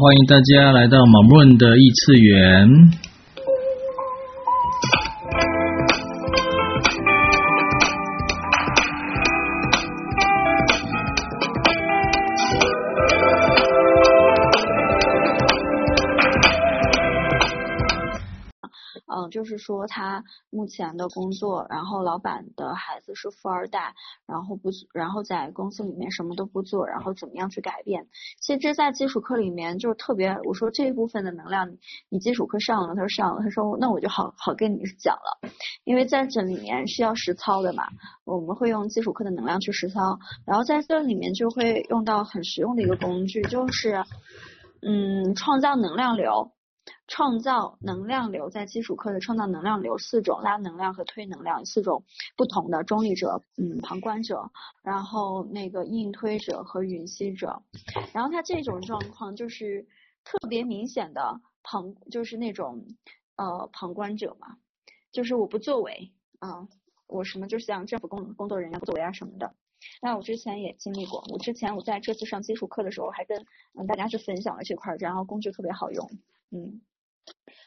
欢迎大家来到马木润的异次元。说他目前的工作，然后老板的孩子是富二代，然后不，然后在公司里面什么都不做，然后怎么样去改变？其实这，在基础课里面就是特别，我说这一部分的能量，你基础课上了，他说上了，他说那我就好好跟你讲了，因为在这里面是要实操的嘛，我们会用基础课的能量去实操，然后在这里面就会用到很实用的一个工具，就是嗯，创造能量流。创造能量流，在基础课的创造能量流四种，拉能量和推能量四种不同的中立者，嗯，旁观者，然后那个硬推者和允吸者，然后他这种状况就是特别明显的旁，就是那种呃旁观者嘛，就是我不作为啊、我什么就像政府工工作人员作为啊什么的。那我之前也经历过，我之前我在这次上基础课的时候，还跟嗯大家去分享了这块，然后工具特别好用，嗯。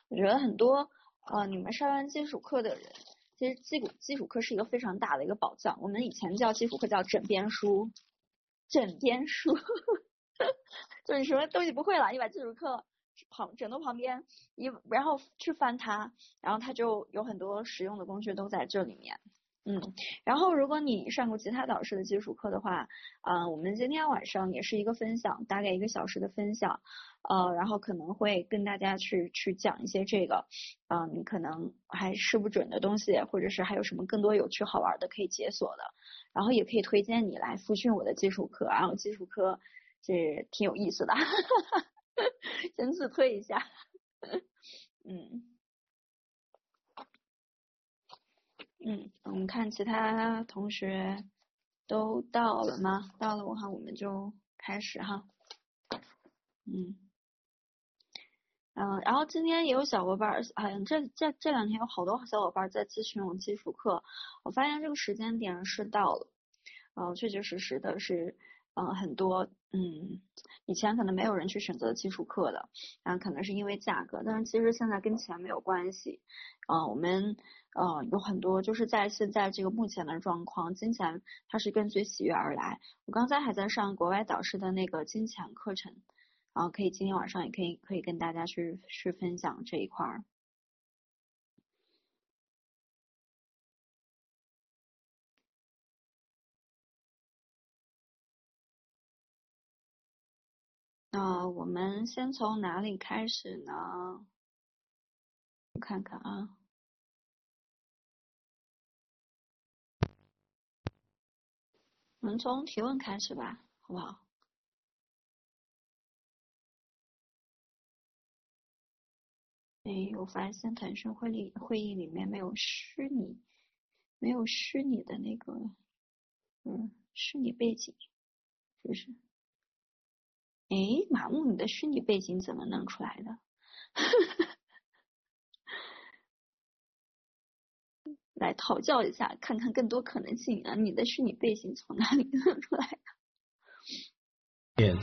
我觉得很多呃，你们上完基础课的人，其实基础基础课是一个非常大的一个宝藏。我们以前叫基础课叫枕边书，枕边书，就是你什么东西不会了，你把基础课旁枕头旁边一，然后去翻它，然后它就有很多实用的工具都在这里面。嗯，然后如果你上过吉他导师的基础课的话，啊、我们今天晚上也是一个分享，大概一个小时的分享，呃，然后可能会跟大家去去讲一些这个，嗯、你可能还试不准的东西，或者是还有什么更多有趣好玩的可以解锁的，然后也可以推荐你来复训我的基础课，然后基础课是挺有意思的，哈哈哈，先自推一下，嗯。嗯，我们看其他同学都到了吗？到了，的话我们就开始哈。嗯，嗯，然后今天也有小伙伴，好像这这这两天有好多小伙伴在咨询我基础课。我发现这个时间点是到了，嗯，确确实实的是，嗯，很多，嗯，以前可能没有人去选择基础课的，然后可能是因为价格，但是其实现在跟钱没有关系，嗯，我们。呃，有很多就是在现在这个目前的状况，金钱它是跟随喜悦而来。我刚才还在上国外导师的那个金钱课程，然后可以今天晚上也可以可以跟大家去去分享这一块儿。那我们先从哪里开始呢？我看看啊。我们从提问开始吧，好不好？哎，我发现腾讯会议会议里面没有虚拟，没有虚拟的那个，嗯，虚拟背景，是不是？哎，马木，你的虚拟背景怎么弄出来的？来讨教一下，看看更多可能性啊！你的虚拟背景从哪里 弄出来的？点，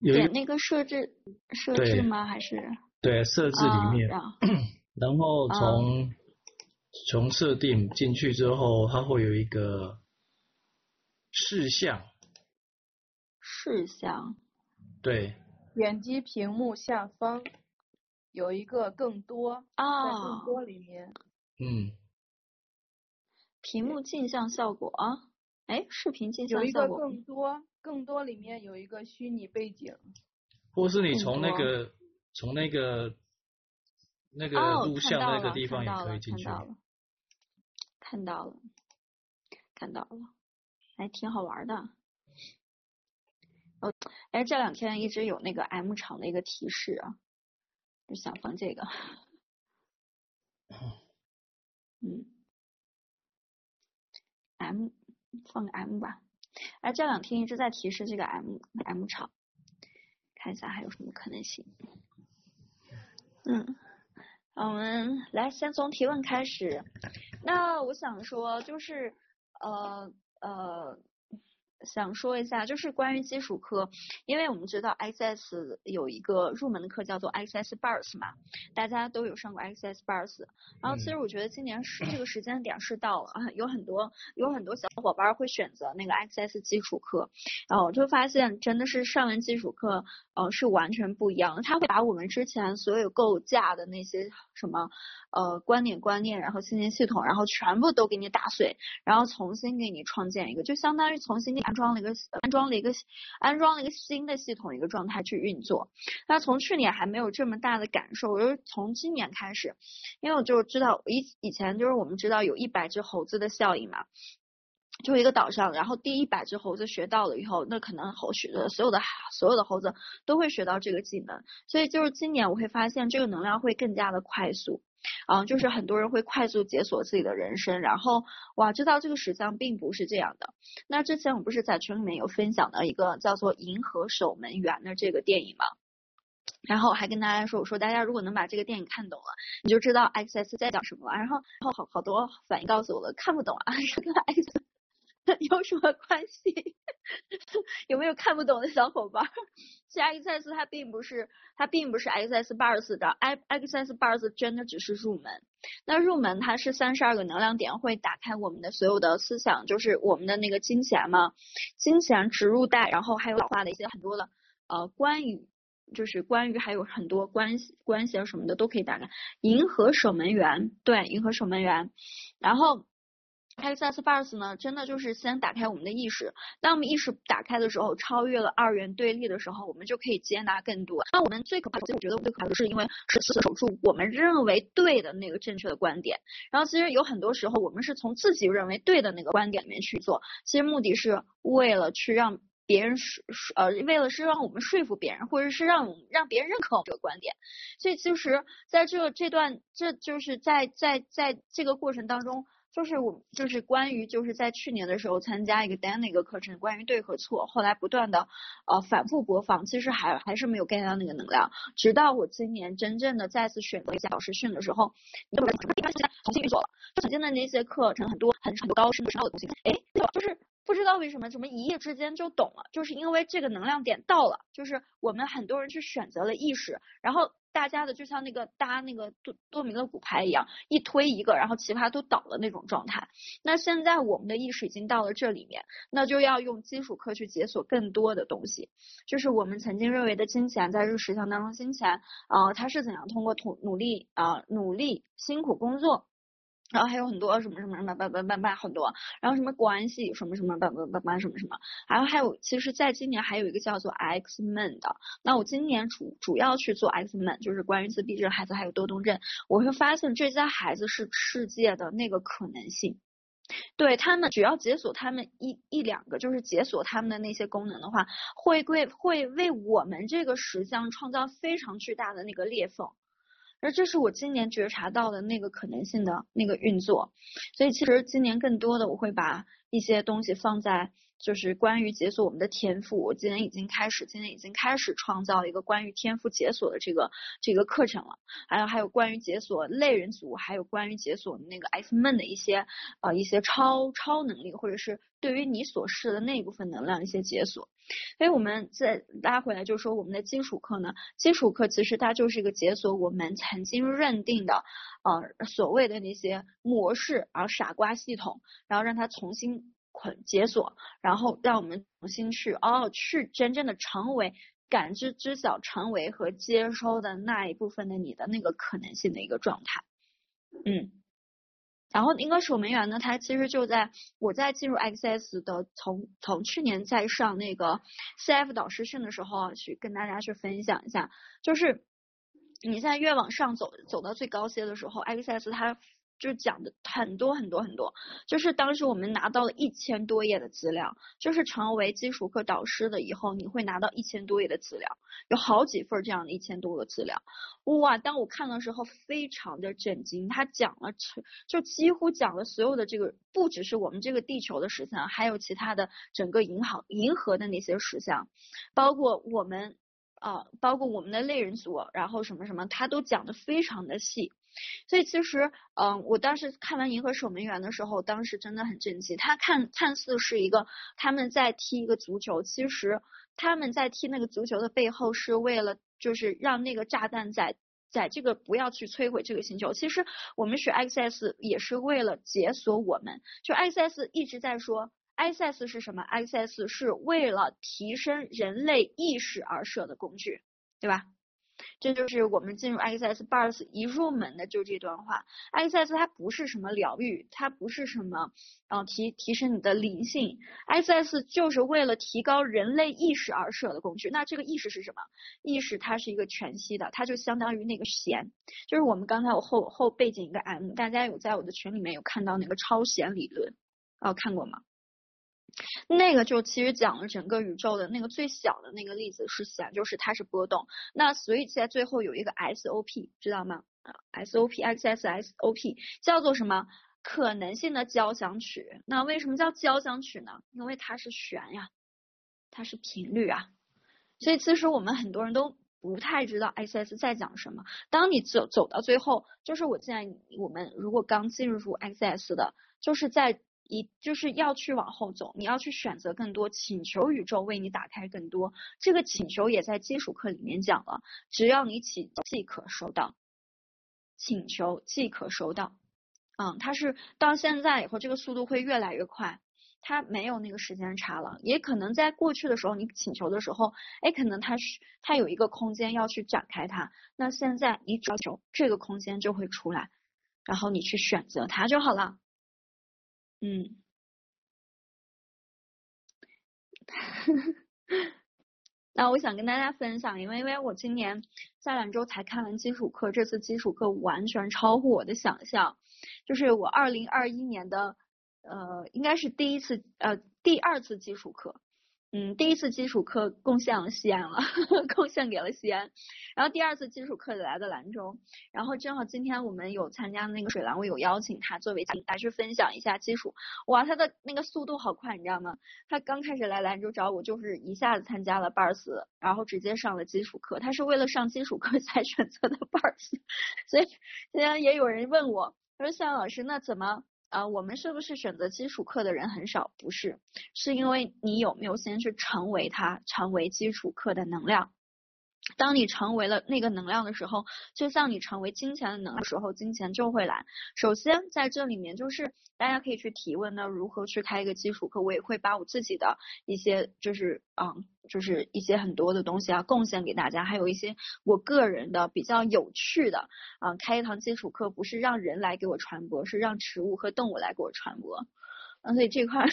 点那个设置设置吗？还是对设置里面，啊、然后从、啊、从设定进去之后，它会有一个事项。事项。对。点击屏幕下方。有一个更多啊，在更多里面，嗯，屏幕镜像效果啊，哎，视频镜像效果，有一个更多，更多里面有一个虚拟背景，或是你从那个从那个那个录像那个地方也可以进去，看到了，看到了，看到了，还挺好玩的。哦，哎，这两天一直有那个 M 厂的一个提示啊。就想放这个，嗯，M 放个 M 吧。哎，这两天一直在提示这个 M M 场，看一下还有什么可能性。嗯，我们来先从提问开始。那我想说，就是呃呃，想说一下，就是关于基础课，因为我们知道 Access 有一个入门的课叫做 Access Bars 嘛，大家都有上过 Access Bars。然后其实我觉得今年是这个时间点是到了，有很多有很多小伙伴会选择那个 Access 基础课，然后我就发现真的是上完基础课，呃，是完全不一样的。他会把我们之前所有构架的那些什么呃观点观念，然后信念系统，然后全部都给你打碎，然后重新给你创建一个，就相当于重新给。安装了一个安装了一个安装了一个新的系统一个状态去运作。那从去年还没有这么大的感受，我就是从今年开始，因为我就知道以以前就是我们知道有一百只猴子的效应嘛，就一个岛上，然后第一百只猴子学到了以后，那可能后续的所有的所有的猴子都会学到这个技能，所以就是今年我会发现这个能量会更加的快速。嗯，就是很多人会快速解锁自己的人生，然后哇，知道这个实相并不是这样的。那之前我不是在群里面有分享的一个叫做《银河守门员》的这个电影吗？然后还跟大家说，我说大家如果能把这个电影看懂了，你就知道 X S 在讲什么了。然后，然后好好多反应告诉我了，看不懂啊，这个 X 有什么关系？有没有看不懂的小伙伴？其实 XS 它并不是，它并不是 Access Bars 的，Access Bars 真的只是入门。那入门它是三十二个能量点，会打开我们的所有的思想，就是我们的那个金钱嘛，金钱植入带，然后还有老化的一些很多的呃关于，就是关于还有很多关系关系啊什么的都可以打开。银河守门员，对，银河守门员，然后。Access Bars 呢，真的就是先打开我们的意识。当我们意识打开的时候，超越了二元对立的时候，我们就可以接纳更多。那我们最可怕的，其实我觉得最可怕的是因为是死守住我们认为对的那个正确的观点。然后其实有很多时候，我们是从自己认为对的那个观点里面去做，其实目的是为了去让别人说呃，为了是让我们说服别人，或者是让让别人认可我们这个观点。所以其实在这这段，这就是在在在这个过程当中。就是我就是关于就是在去年的时候参加一个 Dan 的一个课程，关于对和错，后来不断的呃反复播放，其实还还是没有 get 到那个能量，直到我今年真正的再次选择一下导师训的时候，你们什么地方现在重新运作了？就曾经的那些课程很多很很多高深的深奥的东西，哎，就是不知道为什么怎么一夜之间就懂了，就是因为这个能量点到了，就是我们很多人去选择了意识，然后。大家的就像那个搭那个多多米诺骨牌一样，一推一个，然后其他都倒了那种状态。那现在我们的意识已经到了这里面，那就要用基础课去解锁更多的东西。就是我们曾经认为的金钱，在这个实相当中，金钱啊、它是怎样通过努努力啊、努力辛苦工作。然后还有很多什么什么什么叭叭叭叭很多，然后什么关系什么什么叭叭叭叭什么什么，然后还有其实在今年还有一个叫做 X Men 的，那我今年主主要去做 X Men，就是关于自闭症孩子还有多动症，我会发现这些孩子是世界的那个可能性，对他们只要解锁他们一一两个，就是解锁他们的那些功能的话，会为会为我们这个实相创造非常巨大的那个裂缝。而这是我今年觉察到的那个可能性的那个运作，所以其实今年更多的我会把一些东西放在。就是关于解锁我们的天赋，我今年已经开始，今年已经开始创造一个关于天赋解锁的这个这个课程了。还有还有关于解锁类人族，还有关于解锁那个 S Men 的一些呃一些超超能力，或者是对于你所示的那一部分能量一些解锁。所以我们再拉回来，就是说我们的基础课呢，基础课其实它就是一个解锁我们曾经认定的呃所谓的那些模式，然后傻瓜系统，然后让它重新。捆解锁，然后让我们重新去哦，去真正的成为感知、知晓、成为和接收的那一部分的你的那个可能性的一个状态。嗯，然后银河守门员呢，他其实就在我在进入 Access 的从从去年在上那个 CF 导师训的时候去跟大家去分享一下，就是你在越往上走，走到最高阶的时候，Access 它。就是讲的很多很多很多，就是当时我们拿到了一千多页的资料，就是成为基础课导师的以后，你会拿到一千多页的资料，有好几份这样的一千多个资料，哇！当我看的时候，非常的震惊，他讲了，就几乎讲了所有的这个，不只是我们这个地球的实相，还有其他的整个银行银河的那些实相，包括我们。啊，包括我们的类人族，然后什么什么，他都讲的非常的细。所以其实，嗯、我当时看完《银河守门员》的时候，当时真的很震惊。他看看似是一个他们在踢一个足球，其实他们在踢那个足球的背后是为了就是让那个炸弹在在这个不要去摧毁这个星球。其实我们学 XS 也是为了解锁我们，就 XS 一直在说 XS 是什么？XS 是为了提升人类意识而设的工具，对吧？这就是我们进入 Access Bars 一入门的就这段话。Access 它不是什么疗愈，它不是什么，嗯、呃，提提升你的灵性。Access 就是为了提高人类意识而设的工具。那这个意识是什么？意识它是一个全息的，它就相当于那个弦，就是我们刚才我后后背景一个 M，大家有在我的群里面有看到那个超弦理论，哦，看过吗？那个就其实讲了整个宇宙的那个最小的那个粒子是弦，就是它是波动。那所以在最后有一个 SOP，知道吗？啊，SOP X S S O P 叫做什么？可能性的交响曲。那为什么叫交响曲呢？因为它是弦呀，它是频率啊。所以其实我们很多人都不太知道 X S 在讲什么。当你走走到最后，就是我建议我们如果刚进入 X S 的，就是在。一就是要去往后走，你要去选择更多，请求宇宙为你打开更多。这个请求也在基础课里面讲了，只要你请，即可收到。请求即可收到，嗯，它是到现在以后，这个速度会越来越快，它没有那个时间差了。也可能在过去的时候，你请求的时候，哎，可能它是它有一个空间要去展开它。那现在你只要求这个空间就会出来，然后你去选择它就好了。嗯，那我想跟大家分享，因为因为我今年下两周才看完基础课，这次基础课完全超乎我的想象，就是我二零二一年的呃，应该是第一次呃第二次基础课。嗯，第一次基础课贡献了西安了，呵呵，贡献给了西安。然后第二次基础课来的兰州，然后正好今天我们有参加那个水兰，我有邀请他作为嘉宾去分享一下基础。哇，他的那个速度好快，你知道吗？他刚开始来兰州找我，就是一下子参加了 Bars，然后直接上了基础课。他是为了上基础课 才选择的 Bars，所以今天也有人问我，他说向老师，那怎么？啊，我们是不是选择基础课的人很少？不是，是因为你有没有先去成为它，成为基础课的能量。当你成为了那个能量的时候，就像你成为金钱的能量的时候，金钱就会来。首先在这里面就是大家可以去提问，那如何去开一个基础课？我也会把我自己的一些就是嗯，就是一些很多的东西啊贡献给大家，还有一些我个人的比较有趣的啊，开一堂基础课不是让人来给我传播，是让植物和动物来给我传播。嗯，所以这块，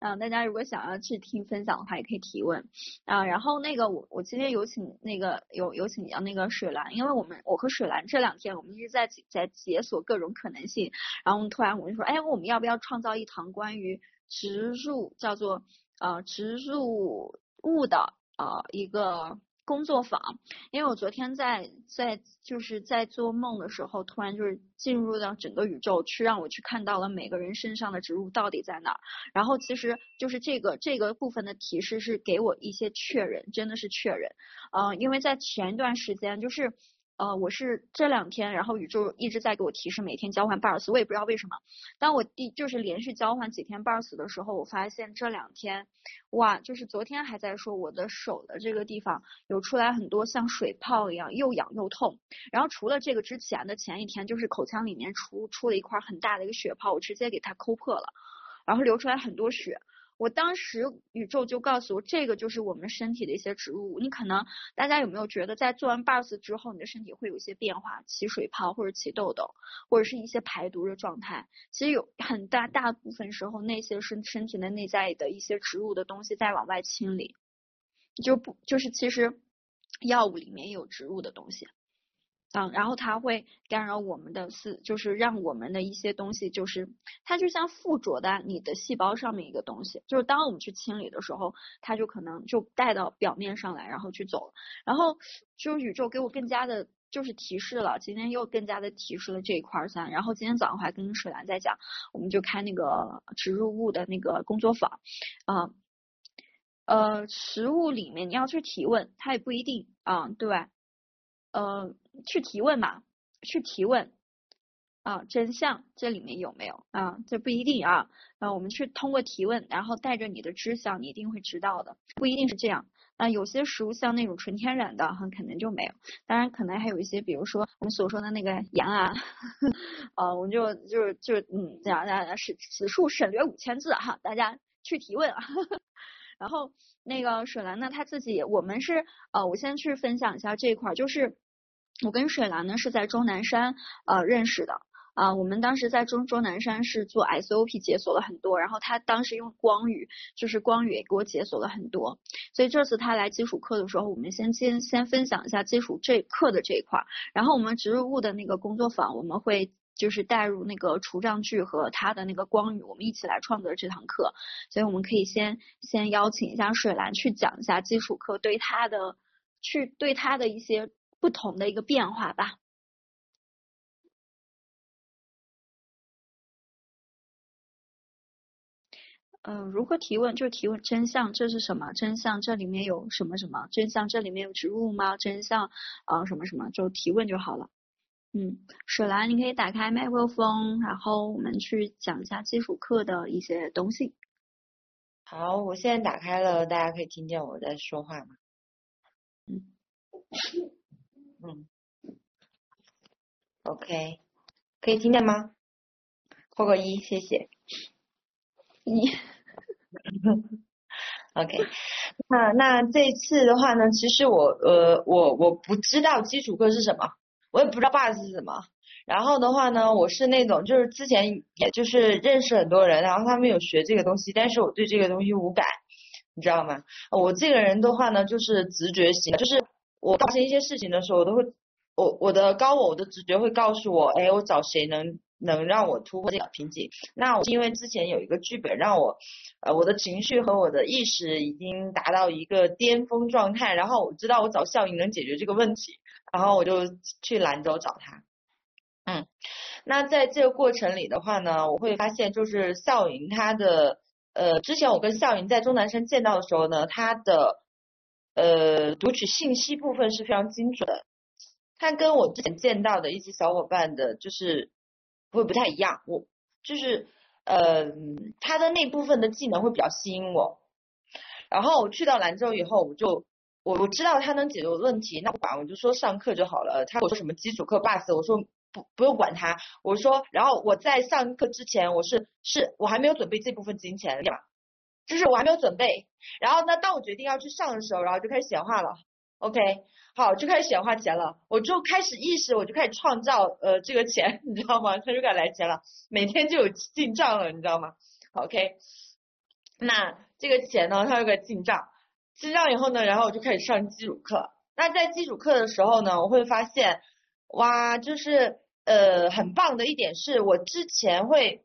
嗯，大家如果想要去听分享的话，也可以提问啊。然后那个我我今天有请那个有有请到那个水兰，因为我们我和水兰这两天我们一直在在解锁各种可能性。然后突然我就说，哎，我们要不要创造一堂关于植入叫做呃植入物的呃一个。工作坊，因为我昨天在在就是在做梦的时候，突然就是进入到整个宇宙去，让我去看到了每个人身上的植物到底在哪儿。然后其实就是这个这个部分的提示是给我一些确认，真的是确认。嗯、因为在前一段时间就是。呃，我是这两天，然后宇宙一直在给我提示每天交换 bars，我也不知道为什么。当我第就是连续交换几天 bars 的时候，我发现这两天，哇，就是昨天还在说我的手的这个地方有出来很多像水泡一样，又痒又痛。然后除了这个之前的前一天，就是口腔里面出出了一块很大的一个血泡，我直接给它抠破了，然后流出来很多血。我当时宇宙就告诉我，这个就是我们身体的一些植入物。你可能大家有没有觉得，在做完 bars 之后，你的身体会有一些变化，起水泡或者起痘痘，或者是一些排毒的状态？其实有很大大部分时候，那些身身体的内在的一些植物的东西在往外清理，就不就是其实药物里面有植物的东西。嗯，然后它会干扰我们的思，就是让我们的一些东西，就是它就像附着在你的细胞上面一个东西，就是当我们去清理的时候，它就可能就带到表面上来，然后去走了。然后就是宇宙给我更加的，就是提示了，今天又更加的提示了这一块儿三。然后今天早上还跟水兰在讲，我们就开那个植入物的那个工作坊，啊、嗯。呃，实物里面你要去提问，他也不一定啊，对吧？呃，去提问嘛，去提问啊，真相这里面有没有啊？这不一定啊。啊，我们去通过提问，然后带着你的知晓，你一定会知道的，不一定是这样。啊，有些食物像那种纯天然的，很可能就没有。当然，可能还有一些，比如说我们所说的那个羊啊，啊，我们就就就嗯，这样这样是此处省略五千字哈，大家去提问啊。然后那个水兰呢，他自己，我们是呃，我先去分享一下这一块，就是我跟水兰呢是在终南山呃认识的。啊，我们当时在终终南山是做 SOP 解锁了很多，然后他当时用光宇，就是光宇也给我解锁了很多，所以这次他来基础课的时候，我们先先先分享一下基础这课的这一块，然后我们植入物的那个工作坊，我们会就是带入那个除障句和他的那个光宇，我们一起来创作这堂课，所以我们可以先先邀请一下水兰去讲一下基础课对他的去对他的一些不同的一个变化吧。嗯、呃，如何提问？就提问真相，这是什么？真相这里面有什么什么？真相这里面有植物吗？真相啊、呃，什么什么？就提问就好了。嗯，水兰，你可以打开麦克风，然后我们去讲一下基础课的一些东西。好，我现在打开了，大家可以听见我在说话吗？嗯嗯，OK，可以听见吗？扣个一，谢谢。你，OK，那那这次的话呢，其实我呃我我不知道基础课是什么，我也不知道 bus 是什么。然后的话呢，我是那种就是之前也就是认识很多人，然后他们有学这个东西，但是我对这个东西无感，你知道吗？我这个人的话呢，就是直觉型，就是我发生一些事情的时候，我都会我我的高我我的直觉会告诉我，哎，我找谁能。能让我突破这个瓶颈，那我是因为之前有一个剧本让我，呃，我的情绪和我的意识已经达到一个巅峰状态，然后我知道我找笑盈能解决这个问题，然后我就去兰州找他。嗯，那在这个过程里的话呢，我会发现就是笑盈他的，呃，之前我跟笑盈在终南山见到的时候呢，他的，呃，读取信息部分是非常精准的，他跟我之前见到的一些小伙伴的，就是。会不太一样，我就是呃，他的那部分的技能会比较吸引我。然后我去到兰州以后，我就我我知道他能解决问题，那不管我就说上课就好了。他我说什么基础课 bus，我说不不用管他。我说，然后我在上课之前，我是是我还没有准备这部分金钱，对就是我还没有准备。然后呢，当我决定要去上的时候，然后就开始显化了。OK。好，就开始显化钱了，我就开始意识，我就开始创造呃这个钱，你知道吗？他就开始来钱了，每天就有进账了，你知道吗？OK，那这个钱呢，它有个进账，进账以后呢，然后我就开始上基础课。那在基础课的时候呢，我会发现，哇，就是呃很棒的一点是我之前会，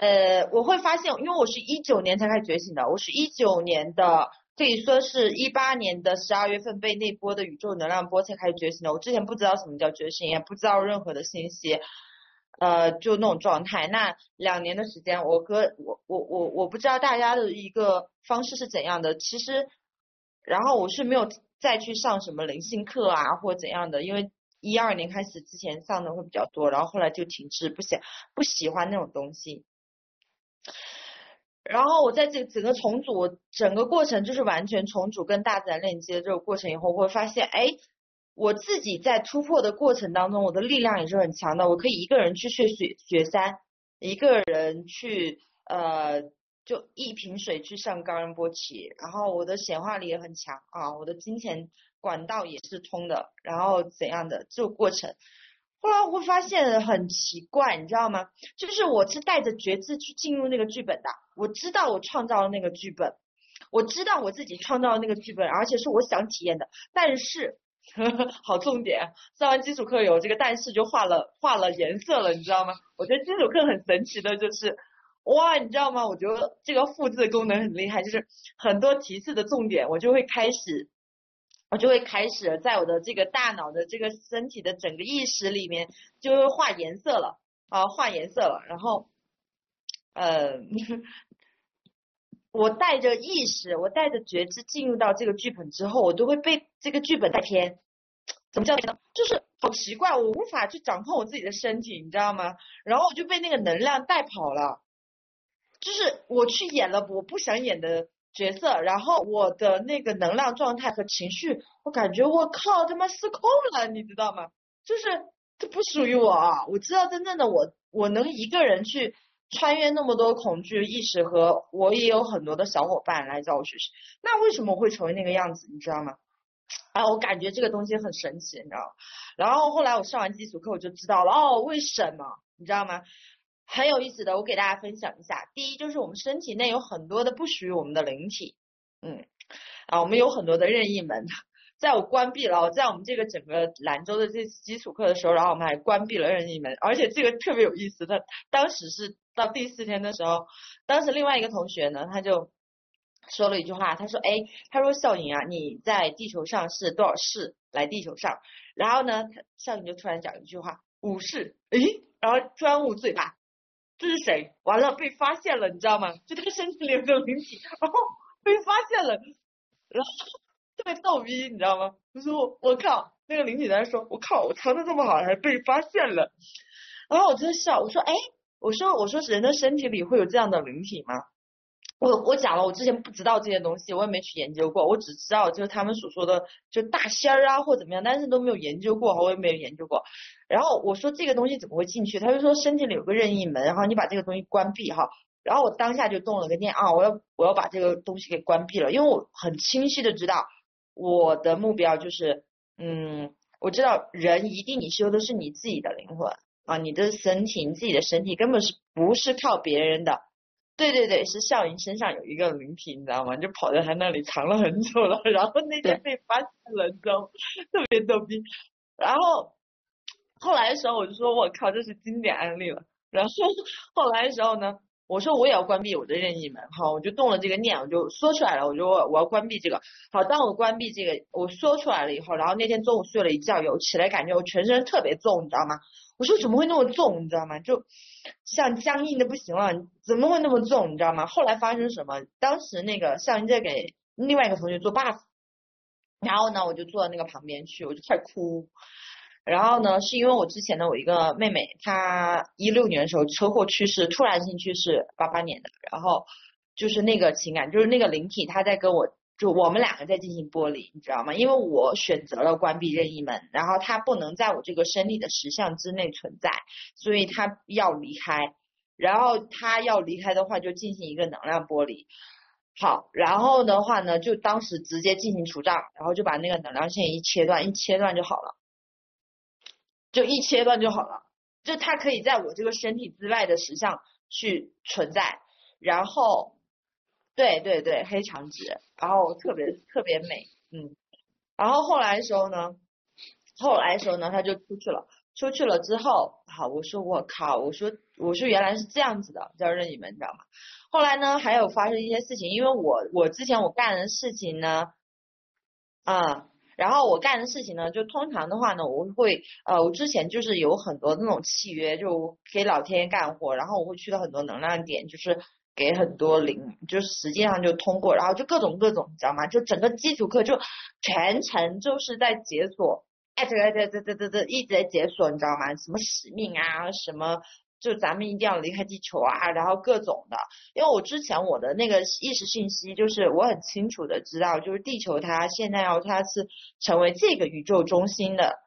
呃我会发现，因为我是一九年才开始觉醒的，我是一九年的。可以说是一八年的十二月份被那波的宇宙能量波才开始觉醒的。我之前不知道什么叫觉醒，也不知道任何的信息，呃，就那种状态。那两年的时间，我和我我我我不知道大家的一个方式是怎样的。其实，然后我是没有再去上什么灵性课啊，或怎样的，因为一二年开始之前上的会比较多，然后后来就停滞，不喜不喜欢那种东西。然后我在这整个重组，整个过程就是完全重组跟大自然链接这个过程以后，我会发现，哎，我自己在突破的过程当中，我的力量也是很强的。我可以一个人去睡雪雪山，一个人去呃，就一瓶水去上高仁波齐，然后我的显化力也很强啊，我的金钱管道也是通的，然后怎样的这个过程。后来我会发现很奇怪，你知道吗？就是我是带着觉知去进入那个剧本的，我知道我创造了那个剧本，我知道我自己创造了那个剧本，而且是我想体验的。但是，呵呵，好重点，上完基础课有这个但是就画了画了颜色了，你知道吗？我觉得基础课很神奇的就是，哇，你知道吗？我觉得这个复制功能很厉害，就是很多提示的重点，我就会开始。我就会开始在我的这个大脑的这个身体的整个意识里面，就会画颜色了啊，画颜色了。然后，呃，我带着意识，我带着觉知进入到这个剧本之后，我都会被这个剧本带偏。怎么叫呢？就是好奇怪，我无法去掌控我自己的身体，你知道吗？然后我就被那个能量带跑了。就是我去演了我不想演的角色，然后我的那个能量状态和情绪，我感觉我靠他妈失控了，你知道吗？就是这不属于我啊！我知道真正的我，我能一个人去穿越那么多恐惧意识，和我也有很多的小伙伴来找我学习。那为什么会成为那个样子？你知道吗？啊，我感觉这个东西很神奇，你知道吗？然后后来我上完基础课，我就知道了哦，为什么？你知道吗？很有意思的，我给大家分享一下。第一，就是我们身体内有很多的不属于我们的灵体，嗯，啊，我们有很多的任意门。在我关闭了，在我们这个整个兰州的这次基础课的时候，然后我们还关闭了任意门，而且这个特别有意思他，当时是到第四天的时候，当时另外一个同学呢，他就说了一句话，他说，哎，他说笑颖啊，你在地球上是多少世来地球上？然后呢，笑颖就突然讲一句话，五世，哎，然后突然捂嘴巴。这是谁？完了被发现了，你知道吗？就他身体里有个灵体，然后被发现了，然后特别逗逼，你知道吗？就说我我靠，那个灵体在说，我靠，我藏的这么好，还被发现了，然后我就在笑，我说哎，我说我说人的身体里会有这样的灵体吗？我我讲了，我之前不知道这些东西，我也没去研究过，我只知道就是他们所说的就大仙儿啊或怎么样，但是都没有研究过，我也没有研究过。然后我说这个东西怎么会进去？他就说身体里有个任意门，然后你把这个东西关闭哈。然后我当下就动了个念啊，我要我要把这个东西给关闭了，因为我很清晰的知道我的目标就是，嗯，我知道人一定你修的是你自己的灵魂啊，你的身体，你自己的身体根本是不是靠别人的。对对对，是笑盈身上有一个灵体，你知道吗？就跑在他那里藏了很久了，然后那天被发现了，你知道吗？特别逗逼。然后后来的时候，我就说我靠，这是经典案例了。然后后来的时候呢，我说我也要关闭我的任意门，好，我就动了这个念，我就说出来了，我说我要关闭这个。好，当我关闭这个，我说出来了以后，然后那天中午睡了一觉，有起来感觉我全身特别重，你知道吗？我说怎么会那么重，你知道吗？就像僵硬的不行了，怎么会那么重，你知道吗？后来发生什么？当时那个向云在给另外一个同学做 buff，然后呢，我就坐到那个旁边去，我就开始哭。然后呢，是因为我之前的我一个妹妹，她一六年的时候车祸去世，突然性去世，八八年的。然后就是那个情感，就是那个灵体，她在跟我。就我们两个在进行剥离，你知道吗？因为我选择了关闭任意门，然后他不能在我这个身体的实相之内存在，所以他要离开。然后他要离开的话，就进行一个能量剥离。好，然后的话呢，就当时直接进行除障，然后就把那个能量线一切断，一切断就好了，就一切断就好了。就它可以在我这个身体之外的实相去存在，然后。对对对，黑长直，然后特别特别美，嗯，然后后来的时候呢，后来的时候呢，他就出去了，出去了之后，好，我说我靠，我说我说原来是这样子的，叫任意门，你知道吗？后来呢，还有发生一些事情，因为我我之前我干的事情呢，啊、然后我干的事情呢，就通常的话呢，我会呃，我之前就是有很多那种契约，就给老天干活，然后我会去到很多能量点，就是。给很多零，就实际上就通过，然后就各种各种，你知道吗？就整个基础课就全程就是在解锁，哎，这个这这这这这一直在解锁，你知道吗？什么使命啊，什么就咱们一定要离开地球啊，然后各种的。因为我之前我的那个意识信息，就是我很清楚的知道，就是地球它现在要它是成为这个宇宙中心的。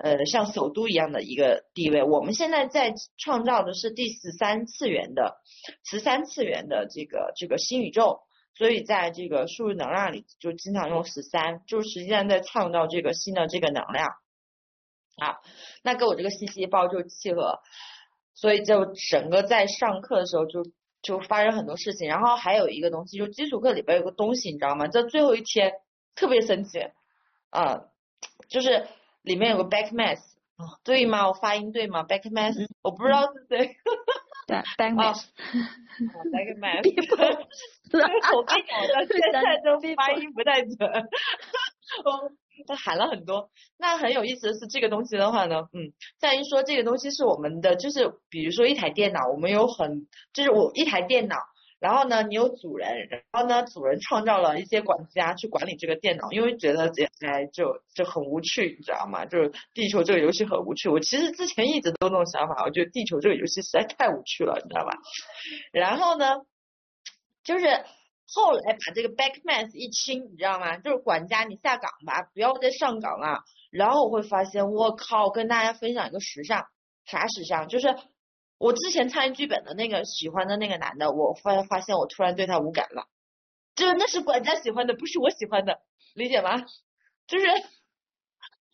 呃，像首都一样的一个地位，我们现在在创造的是第十三次元的十三次元的这个这个新宇宙，所以在这个输入能量里就经常用十三，就实际上在创造这个新的这个能量。好，那跟我这个信息包就契合，所以就整个在上课的时候就就发生很多事情，然后还有一个东西，就基础课里边有个东西，你知道吗？在最后一天特别神奇，啊，就是。里面有个 back mass，哦，对吗？我发音对吗？back mass，嗯、我不知道是谁。对，back mass，back mass。我跟你讲，到 现在都发音不太准。我他喊了很多。那很有意思的是，这个东西的话呢，嗯，在于说这个东西是我们的，就是比如说一台电脑，我们有很，就是我一台电脑，然后呢，你有主人，然后呢，主人创造了一些管家去管理这个电脑，因为觉得这哎就就很无趣，你知道吗？就是地球这个游戏很无趣。我其实之前一直都那种想法，我觉得地球这个游戏实在太无趣了，你知道吧？然后呢，就是后来把这个 backmath 一清，你知道吗？就是管家你下岗吧，不要再上岗了。然后我会发现，我靠，跟大家分享一个时尚，啥时尚？就是。我之前参与剧本的那个喜欢的那个男的，我发发现我突然对他无感了，就是那是管家喜欢的，不是我喜欢的，理解吗？就是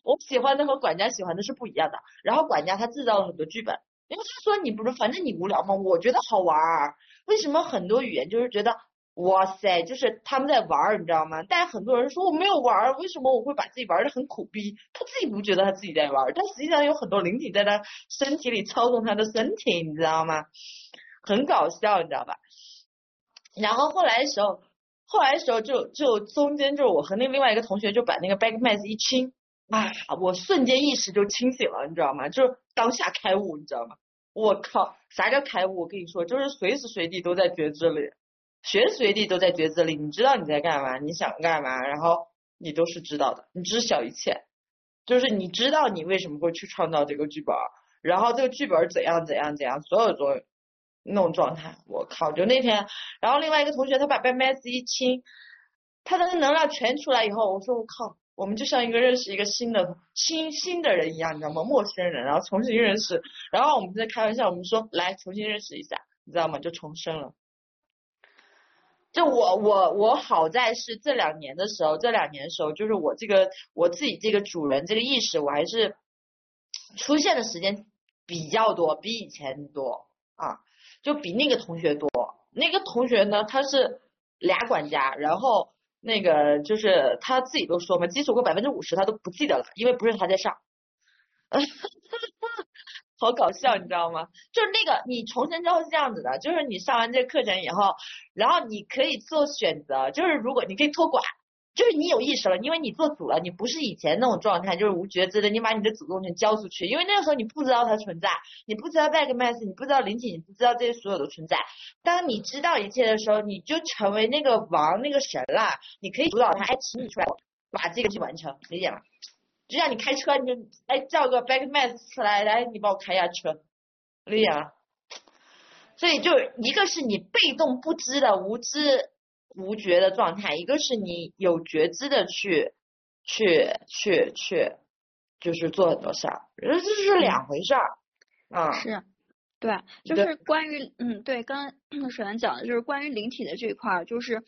我喜欢的和管家喜欢的是不一样的。然后管家他制造了很多剧本，因为他说你不是，反正你无聊吗？我觉得好玩儿。为什么很多语言就是觉得？哇塞，就是他们在玩儿，你知道吗？但是很多人说我没有玩儿，为什么我会把自己玩的很苦逼？他自己不觉得他自己在玩儿，但实际上有很多灵体在他身体里操纵他的身体，你知道吗？很搞笑，你知道吧？然后后来的时候，后来的时候就就中间就是我和那另外一个同学就把那个 backmath 一清，啊，我瞬间意识就清醒了，你知道吗？就是当下开悟，你知道吗？我靠，啥叫开悟？我跟你说，就是随时随地都在觉知里。随时随地都在觉知里，你知道你在干嘛，你想干嘛，然后你都是知道的，你知晓一切，就是你知道你为什么会去创造这个剧本，然后这个剧本怎样怎样怎样，所有作用那种状态，我靠，就那天，然后另外一个同学他把 backmath 一清，他的能量全出来以后，我说我靠，我们就像一个认识一个新的新新的人一样，你知道吗？陌生人，然后重新认识，然后我们在开玩笑，我们说来重新认识一下，你知道吗？就重生了。就我我我好在是这两年的时候，这两年的时候，就是我这个我自己这个主人这个意识，我还是出现的时间比较多，比以前多啊，就比那个同学多。那个同学呢，他是俩管家，然后那个就是他自己都说嘛，基础课百分之五十他都不记得了，因为不是他在上。好搞笑，你知道吗？就是那个你重生之后是这样子的，就是你上完这个课程以后，然后你可以做选择，就是如果你可以托管，就是你有意识了，因为你做主了，你不是以前那种状态，就是无觉知的，你把你的主动权交出去，因为那个时候你不知道它存在，你不知道 backmath，你不知道灵体，你不知道这些所有的存在。当你知道一切的时候，你就成为那个王那个神了，你可以主导它，哎，请你出来，把这个去完成，理解吗？就像你开车，你就哎叫个 backman 出来，来你帮我开一下车，对呀？所以就一个是你被动不知的无知无觉的状态，一个是你有觉知的去去去去，就是做很多事儿，这是两回事儿啊。是。对，就是关于嗯，对，刚刚 水源讲的就是关于灵体的这一块，就是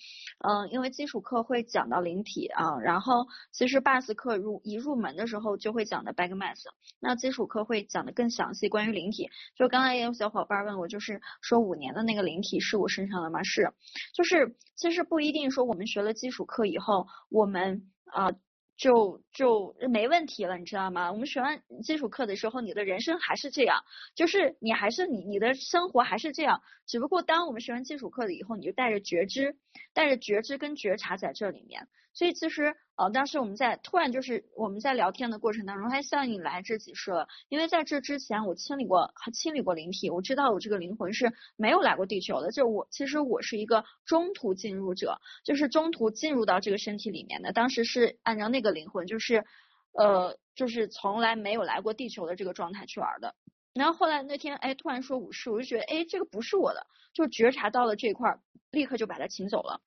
嗯，因为基础课会讲到灵体啊，然后其实 BUS 课入一入门的时候就会讲的 back mass 那基础课会讲的更详细关于灵体。就刚才也有小伙伴问我，就是说五年的那个灵体是我身上的吗？是，就是其实不一定说我们学了基础课以后，我们啊。就就没问题了，你知道吗？我们学完基础课的时候，你的人生还是这样，就是你还是你，你的生活还是这样，只不过当我们学完基础课了以后，你就带着觉知，带着觉知跟觉察在这里面。所以其实，呃，当时我们在突然就是我们在聊天的过程当中，还像你来这几设，因为在这之前我清理过，清理过灵体，我知道我这个灵魂是没有来过地球的。就我其实我是一个中途进入者，就是中途进入到这个身体里面的。当时是按照那个灵魂，就是，呃，就是从来没有来过地球的这个状态去玩的。然后后来那天，哎，突然说五世，我就觉得，哎，这个不是我的，就觉察到了这块，立刻就把它请走了。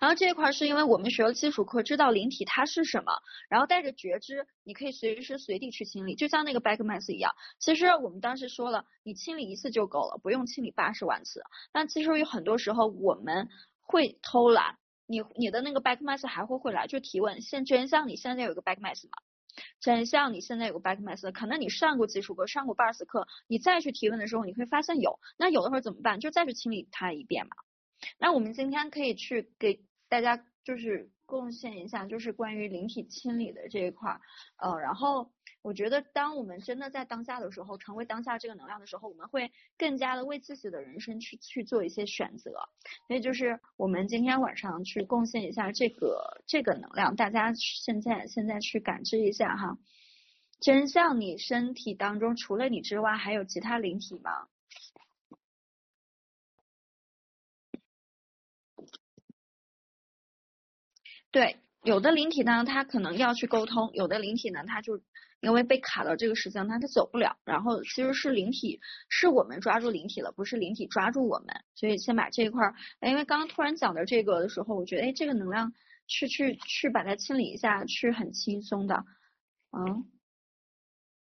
然后这一块是因为我们学了基础课，知道灵体它是什么，然后带着觉知，你可以随时随地去清理，就像那个 back mass 一样。其实我们当时说了，你清理一次就够了，不用清理八十万次。但其实有很多时候我们会偷懒，你你的那个 back mass 还会回来，就提问，现真相你现在有个 back mass 吗？真相你现在有个 back mass，可能你上过基础课，上过八十课，你再去提问的时候，你会发现有，那有的时候怎么办？就再去清理它一遍嘛。那我们今天可以去给大家就是贡献一下，就是关于灵体清理的这一块儿，呃，然后我觉得当我们真的在当下的时候，成为当下这个能量的时候，我们会更加的为自己的人生去去做一些选择。所以就是我们今天晚上去贡献一下这个这个能量，大家现在现在去感知一下哈，真相，你身体当中除了你之外，还有其他灵体吗？对，有的灵体呢，他可能要去沟通；有的灵体呢，他就因为被卡到这个时间，他他走不了。然后其实是灵体，是我们抓住灵体了，不是灵体抓住我们。所以先把这一块，因为刚刚突然讲的这个的时候，我觉得哎，这个能量去去去把它清理一下，去很轻松的，嗯。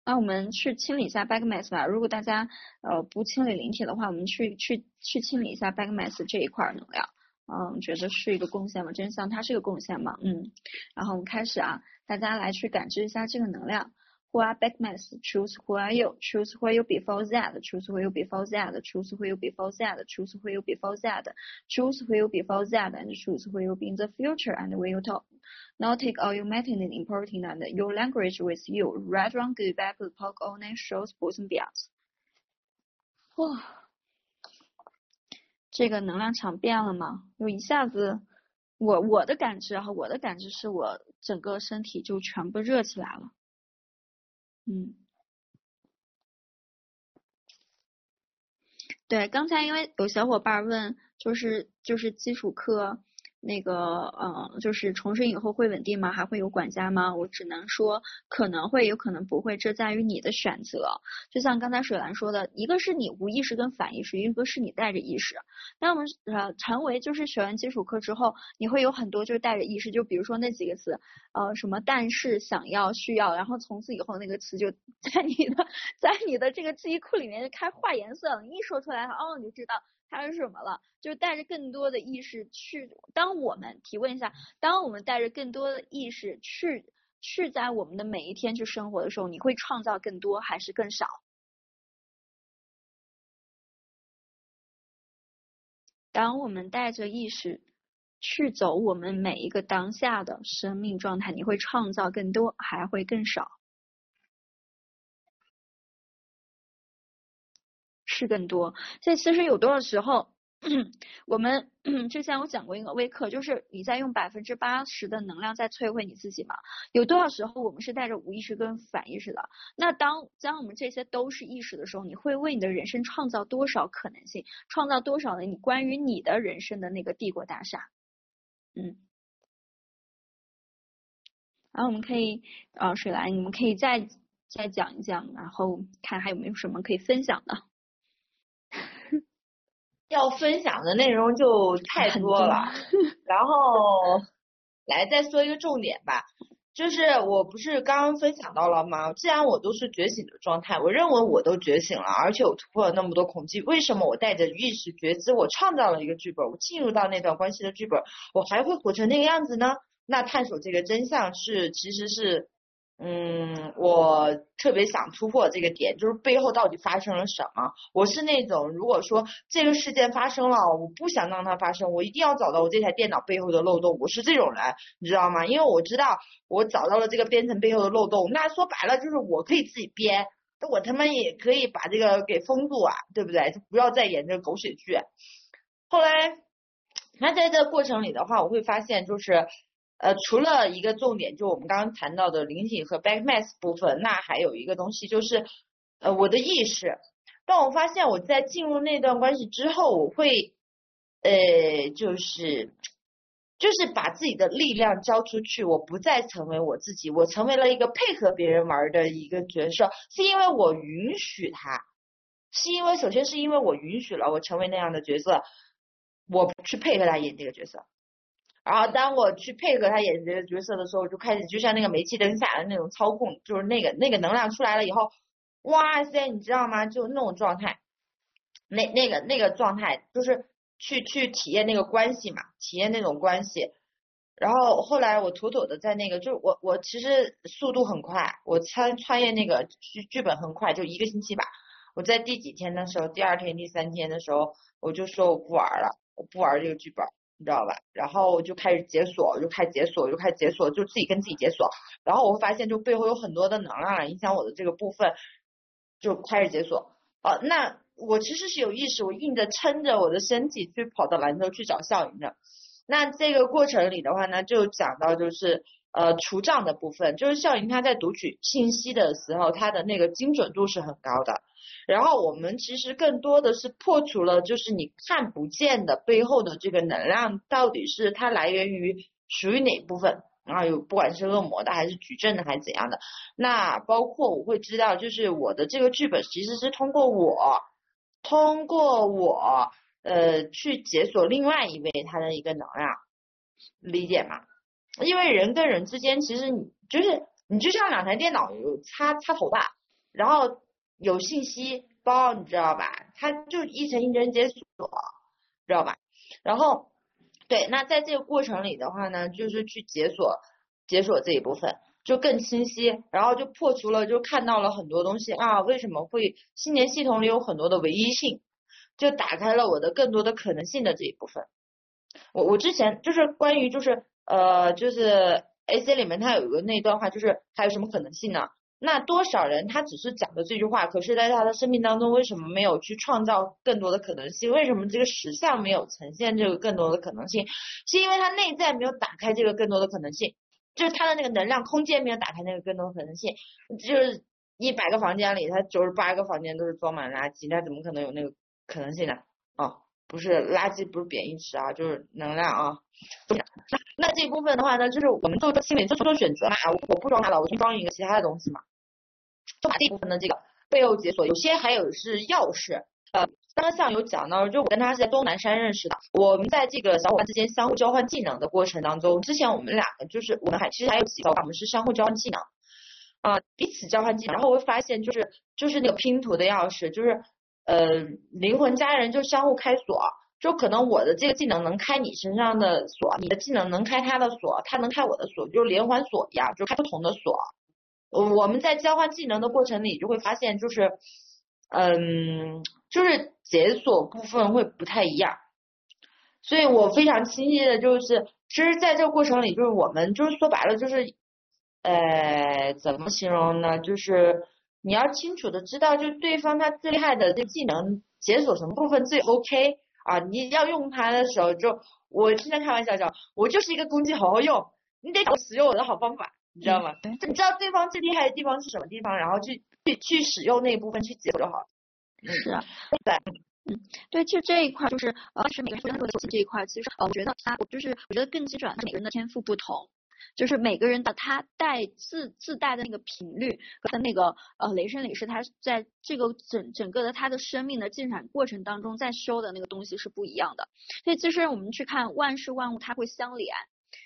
那我们去清理一下 back mass 吧。如果大家呃不清理灵体的话，我们去去去清理一下 back mass 这一块能量。嗯，觉得是一个贡献吗？真相它是一个贡献吗？嗯。然后我们开始啊，大家来去感知一下这个能量。Who are back mass? Choose who are you? Choose who you before that. Choose who you before that. Choose who you before that. Choose who you before that. Choose who you before that. And choose who you be in the future. And when you talk. Now take all your material importing and your language with you. Right, wrong, good, bad, good, poke, all nine shows, boys and bears. 哇， 这个能量场变了吗？就一下子，我我的感知哈，我的感知是我整个身体就全部热起来了。嗯，对，刚才因为有小伙伴问，就是就是基础课。那个，嗯，就是重生以后会稳定吗？还会有管家吗？我只能说可能会，有可能不会，这在于你的选择。就像刚才水兰说的，一个是你无意识跟反意识，一个是你带着意识。那我们呃成为就是学完基础课之后，你会有很多就是带着意识，就比如说那几个词，呃，什么但是、想要、需要，然后从此以后那个词就在你的在你的这个记忆库里面开画颜色，你一说出来，哦，你就知道。它是什么了？就是带着更多的意识去。当我们提问一下，当我们带着更多的意识去去在我们的每一天去生活的时候，你会创造更多还是更少？当我们带着意识去走我们每一个当下的生命状态，你会创造更多还会更少？是更多，所以其实有多少时候，我们 之前我讲过一个微课，就是你在用百分之八十的能量在摧毁你自己嘛。有多少时候我们是带着无意识跟反意识的？那当当我们这些都是意识的时候，你会为你的人生创造多少可能性？创造多少的你关于你的人生的那个帝国大厦？嗯。然后我们可以，呃，水兰，你们可以再再讲一讲，然后看还有没有什么可以分享的。要分享的内容就太多了，然后来再说一个重点吧，就是我不是刚刚分享到了吗？既然我都是觉醒的状态，我认为我都觉醒了，而且我突破了那么多恐惧，为什么我带着意识觉知，我创造了一个剧本，我进入到那段关系的剧本，我还会活成那个样子呢？那探索这个真相是，其实是。嗯，我特别想突破这个点，就是背后到底发生了什么？我是那种，如果说这个事件发生了，我不想让它发生，我一定要找到我这台电脑背后的漏洞。我是这种人，你知道吗？因为我知道我找到了这个编程背后的漏洞，那说白了就是我可以自己编，那我他妈也可以把这个给封住啊，对不对？就不要再演这个狗血剧。后来，那在这个过程里的话，我会发现就是。呃，除了一个重点，就我们刚刚谈到的灵体和 back mass 部分，那还有一个东西就是，呃，我的意识。当我发现我在进入那段关系之后，我会，呃，就是，就是把自己的力量交出去，我不再成为我自己，我成为了一个配合别人玩的一个角色，是因为我允许他，是因为首先是因为我允许了我成为那样的角色，我去配合他演这个角色。然后当我去配合他演这个角色的时候，我就开始就像那个煤气灯下的那种操控，就是那个那个能量出来了以后，哇塞，你知道吗？就那种状态，那那个那个状态就是去去体验那个关系嘛，体验那种关系。然后后来我妥妥的在那个，就是我我其实速度很快，我穿穿越那个剧剧本很快，就一个星期吧。我在第几天的时候，第二天、第三天的时候，我就说我不玩了，我不玩这个剧本。你知道吧？然后我就开始解锁，我就开始解锁，我就开始解锁，就自己跟自己解锁。然后我会发现，就背后有很多的能量影响我的这个部分，就开始解锁。哦，那我其实是有意识，我硬着撑着我的身体去跑到兰州去找笑云的。那这个过程里的话呢，就讲到就是呃除障的部分，就是笑云他在读取信息的时候，他的那个精准度是很高的。然后我们其实更多的是破除了，就是你看不见的背后的这个能量，到底是它来源于属于哪部分啊？有不管是恶魔的还是矩阵的还是怎样的，那包括我会知道，就是我的这个剧本其实是通过我，通过我呃去解锁另外一位他的一个能量，理解吗？因为人跟人之间其实你就是你就像两台电脑有插插头吧，然后有信息包，你知道吧？它就一层一层解锁，知道吧？然后。对，那在这个过程里的话呢，就是去解锁解锁这一部分，就更清晰，然后就破除了，就看到了很多东西啊，为什么会信念系统里有很多的唯一性，就打开了我的更多的可能性的这一部分。我我之前就是关于就是呃就是 AC 里面它有一个那段话，就是还有什么可能性呢？那多少人他只是讲的这句话，可是在他的生命当中为什么没有去创造更多的可能性？为什么这个实相没有呈现这个更多的可能性？是因为他内在没有打开这个更多的可能性，就是他的那个能量空间没有打开那个更多的可能性。就是一百个房间里，他九十八个房间都是装满垃圾，那怎么可能有那个可能性呢？哦，不是垃圾，不是贬义词啊，就是能量啊。那那这一部分的话呢，就是我们做心理做做选择嘛，我不装它了，我去装一个其他的东西嘛。就把这部分的这个背后解锁，有些还有是钥匙。呃，刚刚像有讲到，就我跟他是在东南山认识的。我们在这个小伙伴之间相互交换技能的过程当中，之前我们两个就是我们还其实还有几个，我们是相互交换技能，啊、呃，彼此交换技能。然后我会发现，就是就是那个拼图的钥匙，就是呃灵魂家人就相互开锁，就可能我的这个技能能开你身上的锁，你的技能能开他的锁，他能开我的锁，就连环锁一样，就开不同的锁。我们在交换技能的过程里，就会发现，就是，嗯，就是解锁部分会不太一样，所以我非常清晰的，就是，其实在这个过程里，就是我们就是说白了，就是，呃，怎么形容呢？就是你要清楚的知道，就对方他最厉害的这技能解锁什么部分最 OK 啊？你要用它的时候，就我经常开玩笑讲，我就是一个工具，好好用，你得找使用我的好方法。你知道吗？嗯、你知道对方最厉害的地方是什么地方，然后去去去使用那一部分去解锁就好了。是啊，对，嗯，对，其实这一块就是呃，是每个人说的这一块，其实呃，我觉得他，我就是我觉得更基准，每个人的天赋不同，就是每个人的他带自自带的那个频率和那个呃雷声里是他在这个整整个的他的生命的进展过程当中在修的那个东西是不一样的。所以其实我们去看万事万物，它会相连。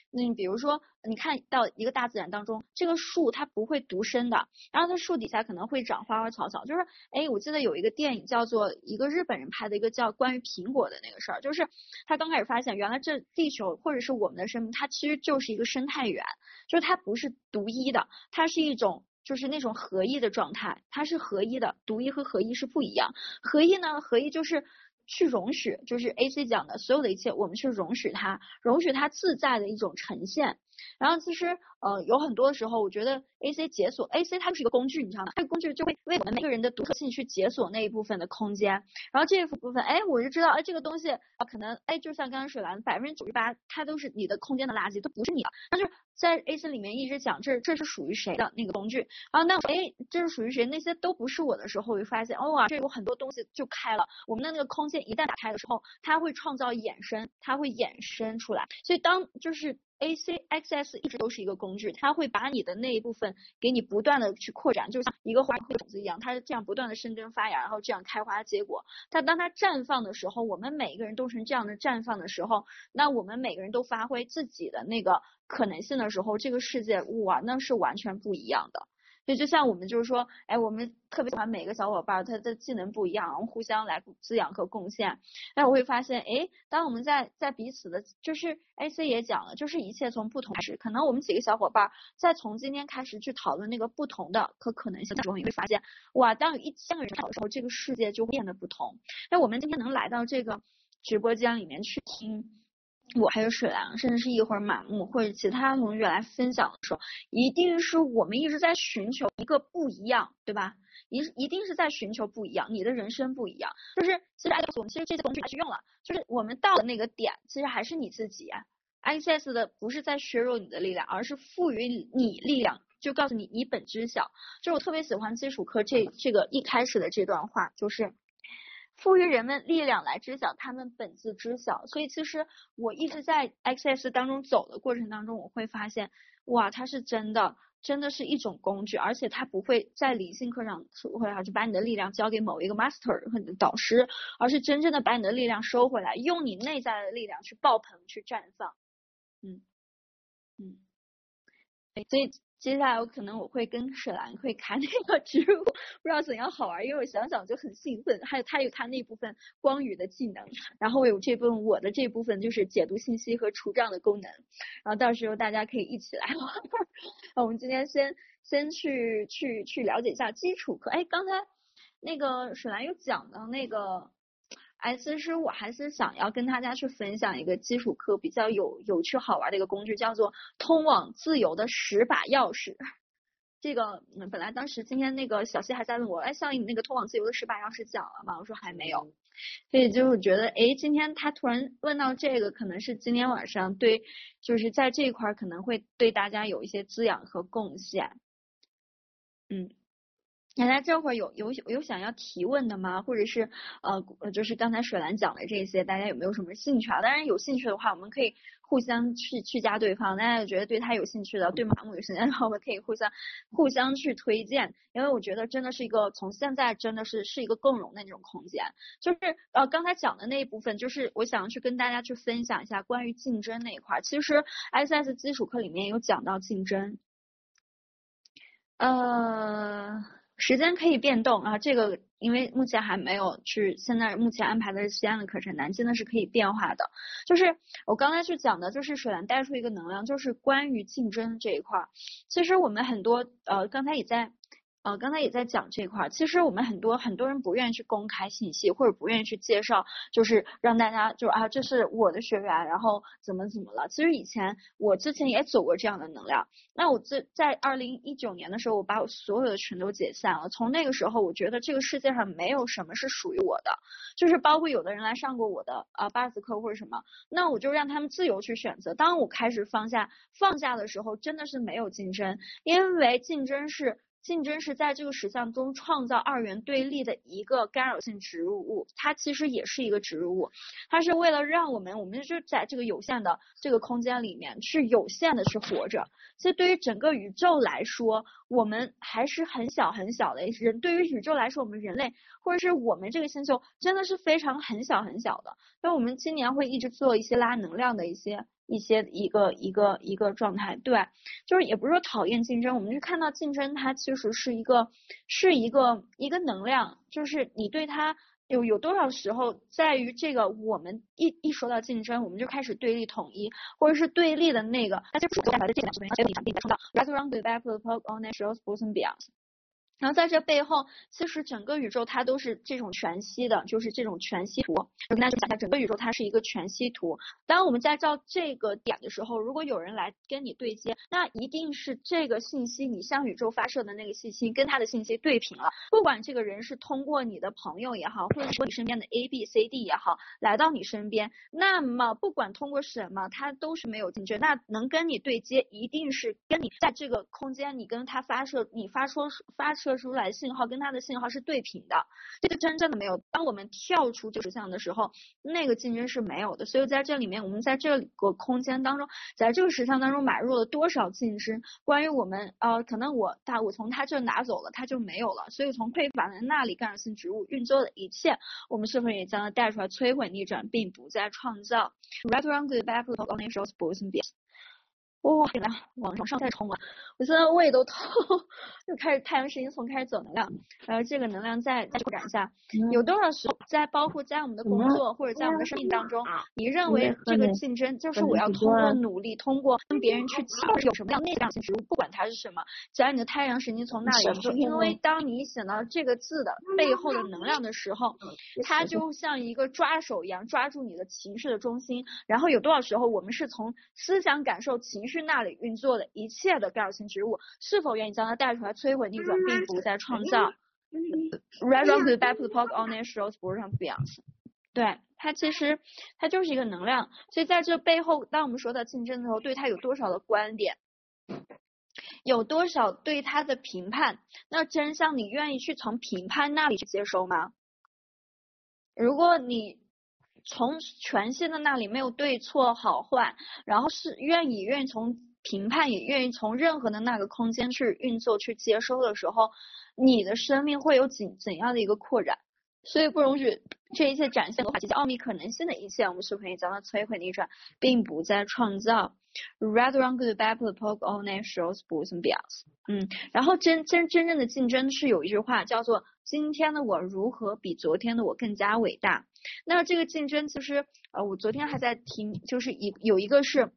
你比如说，你看到一个大自然当中，这个树它不会独生的，然后它树底下可能会长花花草草。就是，哎，我记得有一个电影叫做一个日本人拍的一个叫关于苹果的那个事儿，就是他刚开始发现，原来这地球或者是我们的生命，它其实就是一个生态园，就是它不是独一的，它是一种就是那种合一的状态，它是合一的，独一和合一是不一样。合一呢，合一就是。去容许，就是 AC 讲的所有的一切，我们去容许它，容许它自在的一种呈现。然后其实，呃，有很多的时候，我觉得 AC 解锁 AC 它就是一个工具，你知道吗？这个工具就会为我们每个人的独特性去解锁那一部分的空间。然后这一部分，哎，我就知道，哎，这个东西啊，可能，哎，就像刚刚水蓝，百分之九十八它都是你的空间的垃圾，都不是你的。那就在 AC 里面一直讲，这这是属于谁的那个工具啊？那哎，这是属于谁？那些都不是我的时候，我就发现，哦哇，这有很多东西就开了。我们的那个空间一旦打开的时候，它会创造衍生，它会衍生出来。所以当就是。A C X S 一直都是一个工具，它会把你的那一部分给你不断的去扩展，就像一个花种子一样，它是这样不断的生根发芽，然后这样开花结果。它当它绽放的时候，我们每一个人都成这样的绽放的时候，那我们每个人都发挥自己的那个可能性的时候，这个世界哇，那是完全不一样的。所以就像我们就是说，哎，我们特别喜欢每个小伙伴，他的技能不一样，互相来滋养和贡献。但我会发现，哎，当我们在在彼此的，就是 AC 也讲了，就是一切从不同开始。可能我们几个小伙伴在从今天开始去讨论那个不同的可可能性的时候，你会发现，哇，当有一千个人的时候，这个世界就变得不同。那我们今天能来到这个直播间里面去听。我还有水蓝，甚至是一会儿满目或者其他同学来分享的时候，一定是我们一直在寻求一个不一样，对吧？一一定是在寻求不一样，你的人生不一样。就是其实 Access 我们其实这些工具还是用了，就是我们到了那个点，其实还是你自己。Access 的不是在削弱你的力量，而是赋予你力量，就告诉你你本知晓。就是我特别喜欢基础课这这个一开始的这段话，就是。赋予人们力量来知晓他们本自知晓。所以其实我一直在 X S 当中走的过程当中，我会发现，哇，它是真的，真的是一种工具，而且它不会在理性课上会啊，就把你的力量交给某一个 master 和你的导师，而是真正的把你的力量收回来，用你内在的力量去爆棚去绽放。嗯嗯，所以。接下来我可能我会跟水兰会开那个植物，不知道怎样好玩，因为我想想就很兴奋。还有他有他那部分光语的技能，然后我有这部分我的这部分就是解读信息和除障的功能，然后到时候大家可以一起来玩。我们今天先先去去去了解一下基础课。哎，刚才那个水兰有讲到那个。哎，其实我还是想要跟大家去分享一个基础课比较有有趣好玩的一个工具，叫做通往自由的十把钥匙。这个本来当时今天那个小西还在问我，哎，像你那个通往自由的十把钥匙讲了吗？我说还没有。所以就是觉得，哎，今天他突然问到这个，可能是今天晚上对，就是在这一块可能会对大家有一些滋养和贡献。嗯。大家这会儿有有有想要提问的吗？或者是呃，就是刚才水兰讲的这些，大家有没有什么兴趣啊？当然有兴趣的话，我们可以互相去去加对方。大家觉得对他有兴趣的，对马木有兴趣的，然后我们可以互相互相去推荐。因为我觉得真的是一个从现在真的是是一个共融的那种空间。就是呃刚才讲的那一部分，就是我想要去跟大家去分享一下关于竞争那一块。其实 SS 基础课里面有讲到竞争，呃。时间可以变动啊，这个因为目前还没有去，现在目前安排的是西安的课程，南京的是可以变化的。就是我刚才去讲的，就是水蓝带出一个能量，就是关于竞争这一块。其实我们很多呃，刚才也在。呃，刚才也在讲这块儿，其实我们很多很多人不愿意去公开信息，或者不愿意去介绍，就是让大家就啊，这是我的学员，然后怎么怎么了。其实以前我之前也走过这样的能量。那我这在二零一九年的时候，我把我所有的群都解散了。从那个时候，我觉得这个世界上没有什么是属于我的，就是包括有的人来上过我的啊八字课或者什么，那我就让他们自由去选择。当我开始放下放下的时候，真的是没有竞争，因为竞争是。竞争是在这个实相中创造二元对立的一个干扰性植入物，它其实也是一个植入物，它是为了让我们，我们就在这个有限的这个空间里面去有限的去活着。其实对于整个宇宙来说，我们还是很小很小的人。对于宇宙来说，我们人类或者是我们这个星球真的是非常很小很小的。那我们今年会一直做一些拉能量的一些。一些一个一个一个状态，对，就是也不是说讨厌竞争，我们就看到竞争它其实是一个是一个一个能量，就是你对它有有多少时候在于这个我们一一说到竞争，我们就开始对立统一，或者是对立的那个，那就主动来的这两种原因，还有你产品在创造，right around the back of the park on natural person beyond。然后在这背后，其实整个宇宙它都是这种全息的，就是这种全息图。我跟大家讲一下，整个宇宙它是一个全息图。当我们在照这个点的时候，如果有人来跟你对接，那一定是这个信息你向宇宙发射的那个信息跟他的信息对平了。不管这个人是通过你的朋友也好，或者说你身边的 A、B、C、D 也好，来到你身边，那么不管通过什么，他都是没有进去。那能跟你对接，一定是跟你在这个空间，你跟他发射，你发出发出。射出来信号跟它的信号是对频的，这个真正的没有。当我们跳出这个实相的时候，那个竞争是没有的。所以在这里面，我们在这个空间当中，在这个实像当中买入了多少竞争？关于我们呃，可能我他我从他这拿走了，他就没有了。所以从匮乏的那里干扰性植物运作的一切，我们是否也将它带出来摧毁逆转，并不再创造？Right around back of the only shows boys and bears 哇，来往往上再冲啊！我现在胃都痛，又开始太阳神经丛开始走能量，然后这个能量再再扩展一下，有多少时候在包括在我们的工作或者在我们的生命当中，你认为这个竞争就是我要通过努力，通过跟别人去竞争，有什么样内量性植物，不管它是什么，只要你的太阳神经丛那里，因为当你想到这个字的背后的能量的时候，它就像一个抓手一样抓住你的情绪的中心，然后有多少时候我们是从思想感受情绪。那里运作的一切的干扰性植物，是否愿意将它带出来摧毁逆转，并不再创造 back the park on。对，它其实它就是一个能量，所以在这背后，当我们说到竞争的时候，对它有多少的观点，有多少对它的评判？那真相，你愿意去从评判那里去接收吗？如果你从权限的那里没有对错好坏，然后是愿意愿意从评判，也愿意从任何的那个空间去运作、去接收的时候，你的生命会有怎怎样的一个扩展？所以不容许这一切展现的话，这些奥秘可能性的一切，我们是可以将它摧毁逆转，并不再创造。Right, wrong, good, bad, poke, all night shows, bulls and bears。嗯，然后真真真正的竞争是有一句话叫做“今天的我如何比昨天的我更加伟大”。那这个竞争其实，呃，我昨天还在听，就是一有一个是。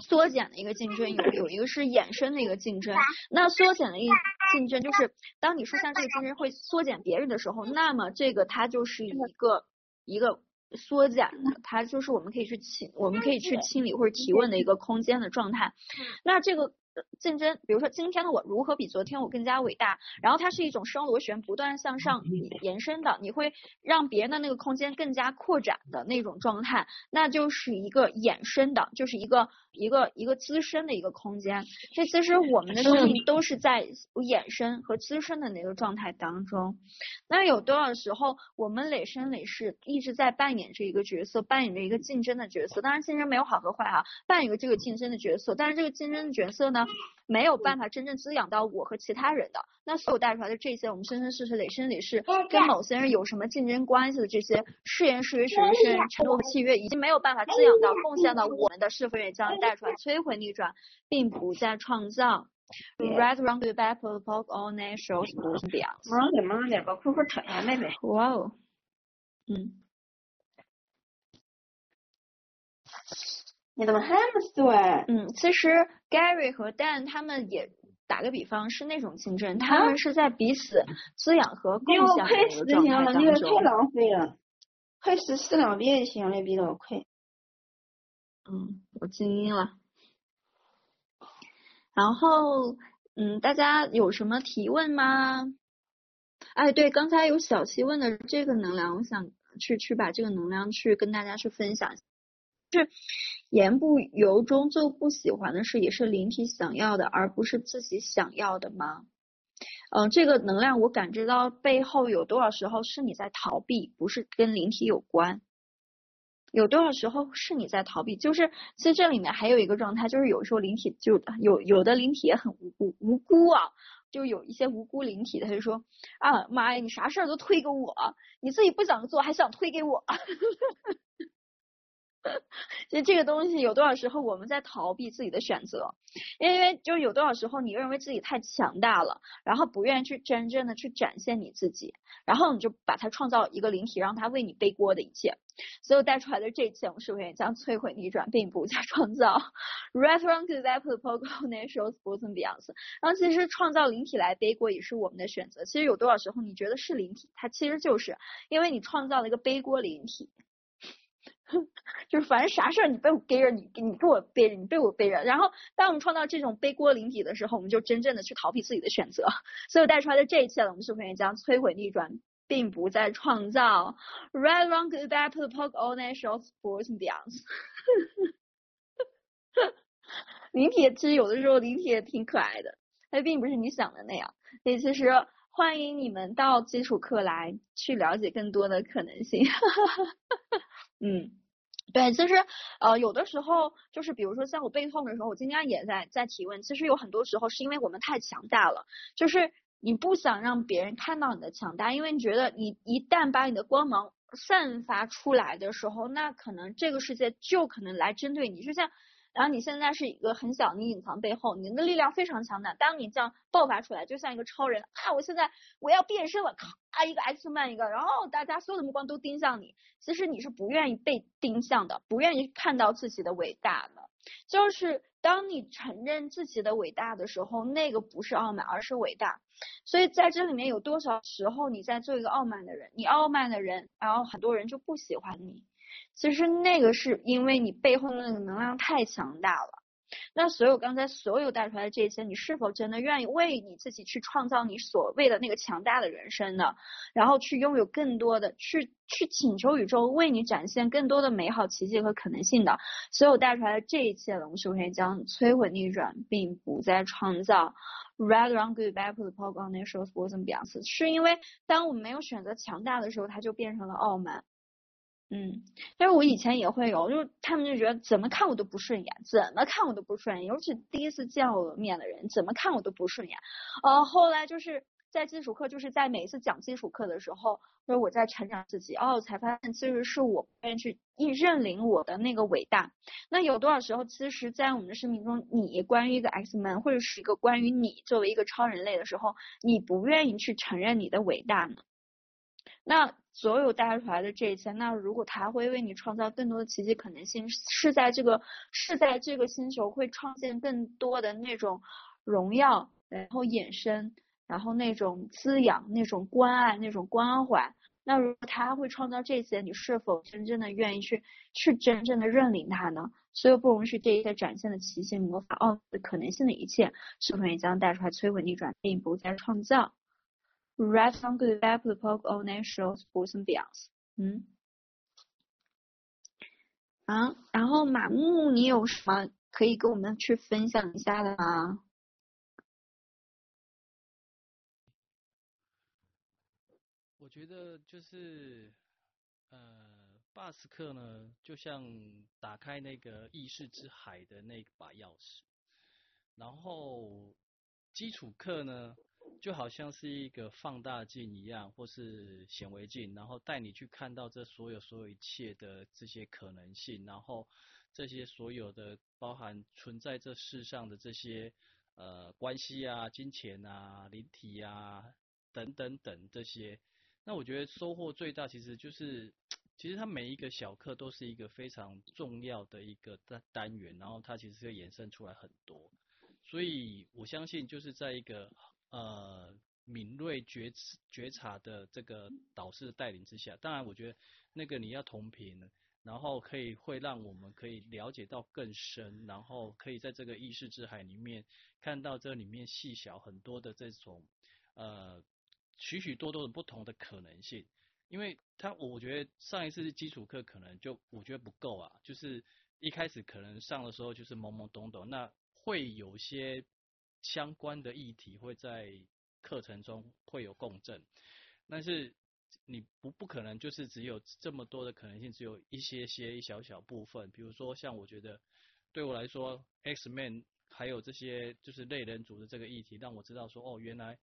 缩减的一个竞争，有有一个是衍生的一个竞争。那缩减的一竞争就是，当你说像这个竞争会缩减别人的时候，那么这个它就是一个一个缩减的，它就是我们可以去清，我们可以去清理或者提问的一个空间的状态。那这个。竞争，比如说今天的我如何比昨天我更加伟大，然后它是一种双螺旋不断向上延伸的，你会让别人的那个空间更加扩展的那种状态，那就是一个衍生的，就是一个一个一个滋生的一个空间。这其实我们的生命都是在衍生和滋生的那个状态当中。那有多少时候我们累生累世一直在扮演着一个角色，扮演着一个竞争的角色？当然竞争没有好和坏哈，扮演着这个竞争的角色，但是这个竞争的角色呢？没有办法真正滋养到我和其他人的，那所有带出来的这些，我们生生世世累生累世跟某些人有什么竞争关系的这些誓言、誓约、神圣承诺和契约，已经没有办法滋养到、贡献到我们的，是否也将带出来摧毁逆转，并不再创造。Red, wrong, good, bad, poke, all night shows, bulls and bears。慢点，慢点，把裤裤脱下，妹妹。哇哦，嗯。你怎么还不说啊？嗯，其实 Gary 和 Dan 他们也打个比方是那种竞争，他们是在彼此滋养和共享的一个状态当中。你太浪费了，快死四两遍也行了，比我快。嗯，我静音了。然后，嗯，大家有什么提问吗？哎，对，刚才有小七问的这个能量，我想去去把这个能量去跟大家去分享。是言不由衷做不喜欢的事，也是灵体想要的，而不是自己想要的吗？嗯，这个能量我感知到背后有多少时候是你在逃避，不是跟灵体有关？有多少时候是你在逃避？就是其实这里面还有一个状态，就是有时候灵体就有有的灵体也很无辜，无辜啊，就有一些无辜灵体，他就说啊妈呀，你啥事儿都推给我，你自己不想做还想推给我。其实这个东西有多少时候我们在逃避自己的选择，因为就是有多少时候你认为自己太强大了，然后不愿意去真正的去展现你自己，然后你就把它创造一个灵体，让它为你背锅的一切，所有带出来的这一切，我们是不是也将摧毁逆转，并不再创造？Right, wrong, good, bad, poke, natural, bulls and bears。然后其实创造灵体来背锅也是我们的选择。其实有多少时候你觉得是灵体，它其实就是因为你创造了一个背锅灵体。就是反正啥事儿你被我背着，你你给我背着，你被我背着。然后当我们创造这种背锅灵体的时候，我们就真正的去逃避自己的选择。所有带出来的这一切，我们是不是将摧毁逆转，并不再创造？Right, wrong, good, bad, poke, all night shows, bulls and bears。灵体其实有的时候灵体挺可爱的，它并不是你想的那样。所以其实欢迎你们到基础课来去了解更多的可能性。哈哈哈嗯，对，其实呃有的时候就是比如说像我背痛的时候，我今天也在在提问。其实有很多时候是因为我们太强大了，就是你不想让别人看到你的强大，因为你觉得你一旦把你的光芒散发出来的时候，那可能这个世界就可能来针对你，就像。然后你现在是一个很小，你隐藏背后，你的力量非常强大。当你这样爆发出来，就像一个超人啊！我现在我要变身了，咔一个 X 曼一个，然后大家所有的目光都盯向你。其实你是不愿意被盯向的，不愿意看到自己的伟大的。就是当你承认自己的伟大的时候，那个不是傲慢，而是伟大。所以在这里面有多少时候你在做一个傲慢的人？你傲慢的人，然后很多人就不喜欢你。其实那个是因为你背后的那个能量太强大了。那所有刚才所有带出来的这些，你是否真的愿意为你自己去创造你所谓的那个强大的人生呢？然后去拥有更多的，去去请求宇宙为你展现更多的美好奇迹和可能性的。所有带出来的这一切，我们是不是将摧毁逆转，并不再创造 Red on good, bad poke, all night shows, bulls and bears。是因为当我们没有选择强大的时候，它就变成了傲慢。嗯，但是我以前也会有，就是他们就觉得怎么看我都不顺眼，怎么看我都不顺眼，尤其第一次见我面的人，怎么看我都不顺眼。呃，后来就是在基础课，就是在每一次讲基础课的时候，就是我在成长自己，哦，我才发现其实是我不愿意去一认领我的那个伟大。那有多少时候，其实，在我们的生命中，你关于一个 X Man 或者是一个关于你作为一个超人类的时候，你不愿意去承认你的伟大呢？那所有带出来的这一切，那如果他会为你创造更多的奇迹可能性，是在这个是在这个星球会创建更多的那种荣耀，然后衍生，然后那种滋养、那种关爱、那种关怀。那如果他会创造这些，你是否真正的愿意去去真正的认领他呢？所有不容许这一切展现的奇迹、魔法、奥的可能性的一切，是否也将带出来摧毁、逆转，并不再创造？Right from good back to the poke all natural force and beyond。嗯，啊，然后马木，你有什么可以跟我们去分享一下的吗？我觉得就是，呃，巴斯克呢，就像打开那个意识之海的那把钥匙，然后基础课呢。就好像是一个放大镜一样，或是显微镜，然后带你去看到这所有所有一切的这些可能性，然后这些所有的包含存在这世上的这些呃关系啊、金钱啊、灵体啊等等等这些。那我觉得收获最大，其实就是其实它每一个小课都是一个非常重要的一个单单元，然后它其实会衍生出来很多。所以我相信就是在一个。呃，敏锐觉觉察的这个导师的带领之下，当然我觉得那个你要同频，然后可以会让我们可以了解到更深，然后可以在这个意识之海里面看到这里面细小很多的这种呃许许多多的不同的可能性。因为他我觉得上一次基础课可能就我觉得不够啊，就是一开始可能上的时候就是懵懵懂懂，那会有些。相关的议题会在课程中会有共振，但是你不不可能就是只有这么多的可能性，只有一些些一小小部分。比如说像我觉得对我来说，X-Men 还有这些就是类人族的这个议题，让我知道说哦，原来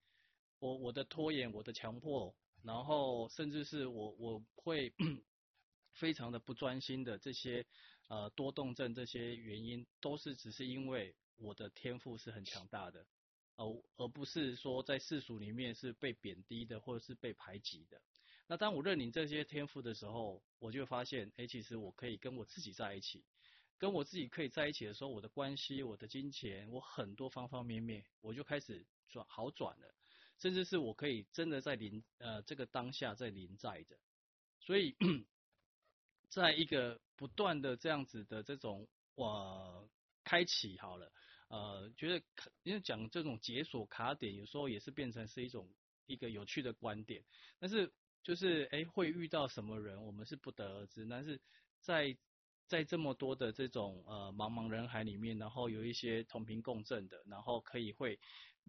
我我的拖延、我的强迫，然后甚至是我我会 非常的不专心的这些呃多动症这些原因，都是只是因为。我的天赋是很强大的，而而不是说在世俗里面是被贬低的，或者是被排挤的。那当我认领这些天赋的时候，我就发现，哎，其实我可以跟我自己在一起，跟我自己可以在一起的时候，我的关系、我的金钱、我很多方方面面，我就开始转好转了，甚至是我可以真的在临呃这个当下在临在着。所以，在一个不断的这样子的这种我。开启好了，呃，觉得因为讲这种解锁卡点，有时候也是变成是一种一个有趣的观点。但是就是哎，会遇到什么人，我们是不得而知。但是在在这么多的这种呃茫茫人海里面，然后有一些同频共振的，然后可以会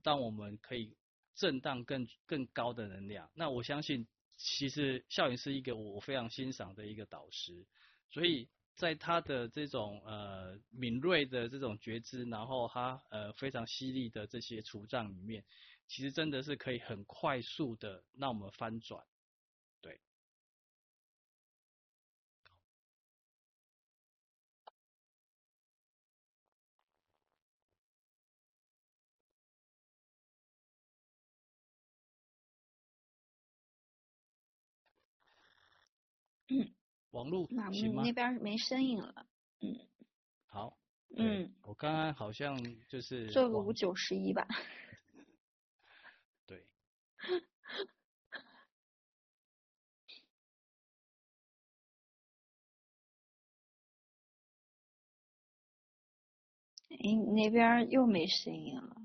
让我们可以震荡更更高的能量。那我相信，其实笑云是一个我非常欣赏的一个导师，所以。在他的这种呃敏锐的这种觉知，然后他呃非常犀利的这些处障里面，其实真的是可以很快速的让我们翻转，对。网络行吗？那边没声音了。嗯。好。嗯。我刚刚好像就是。做个五九十一吧。对。哎，你那边又没声音了。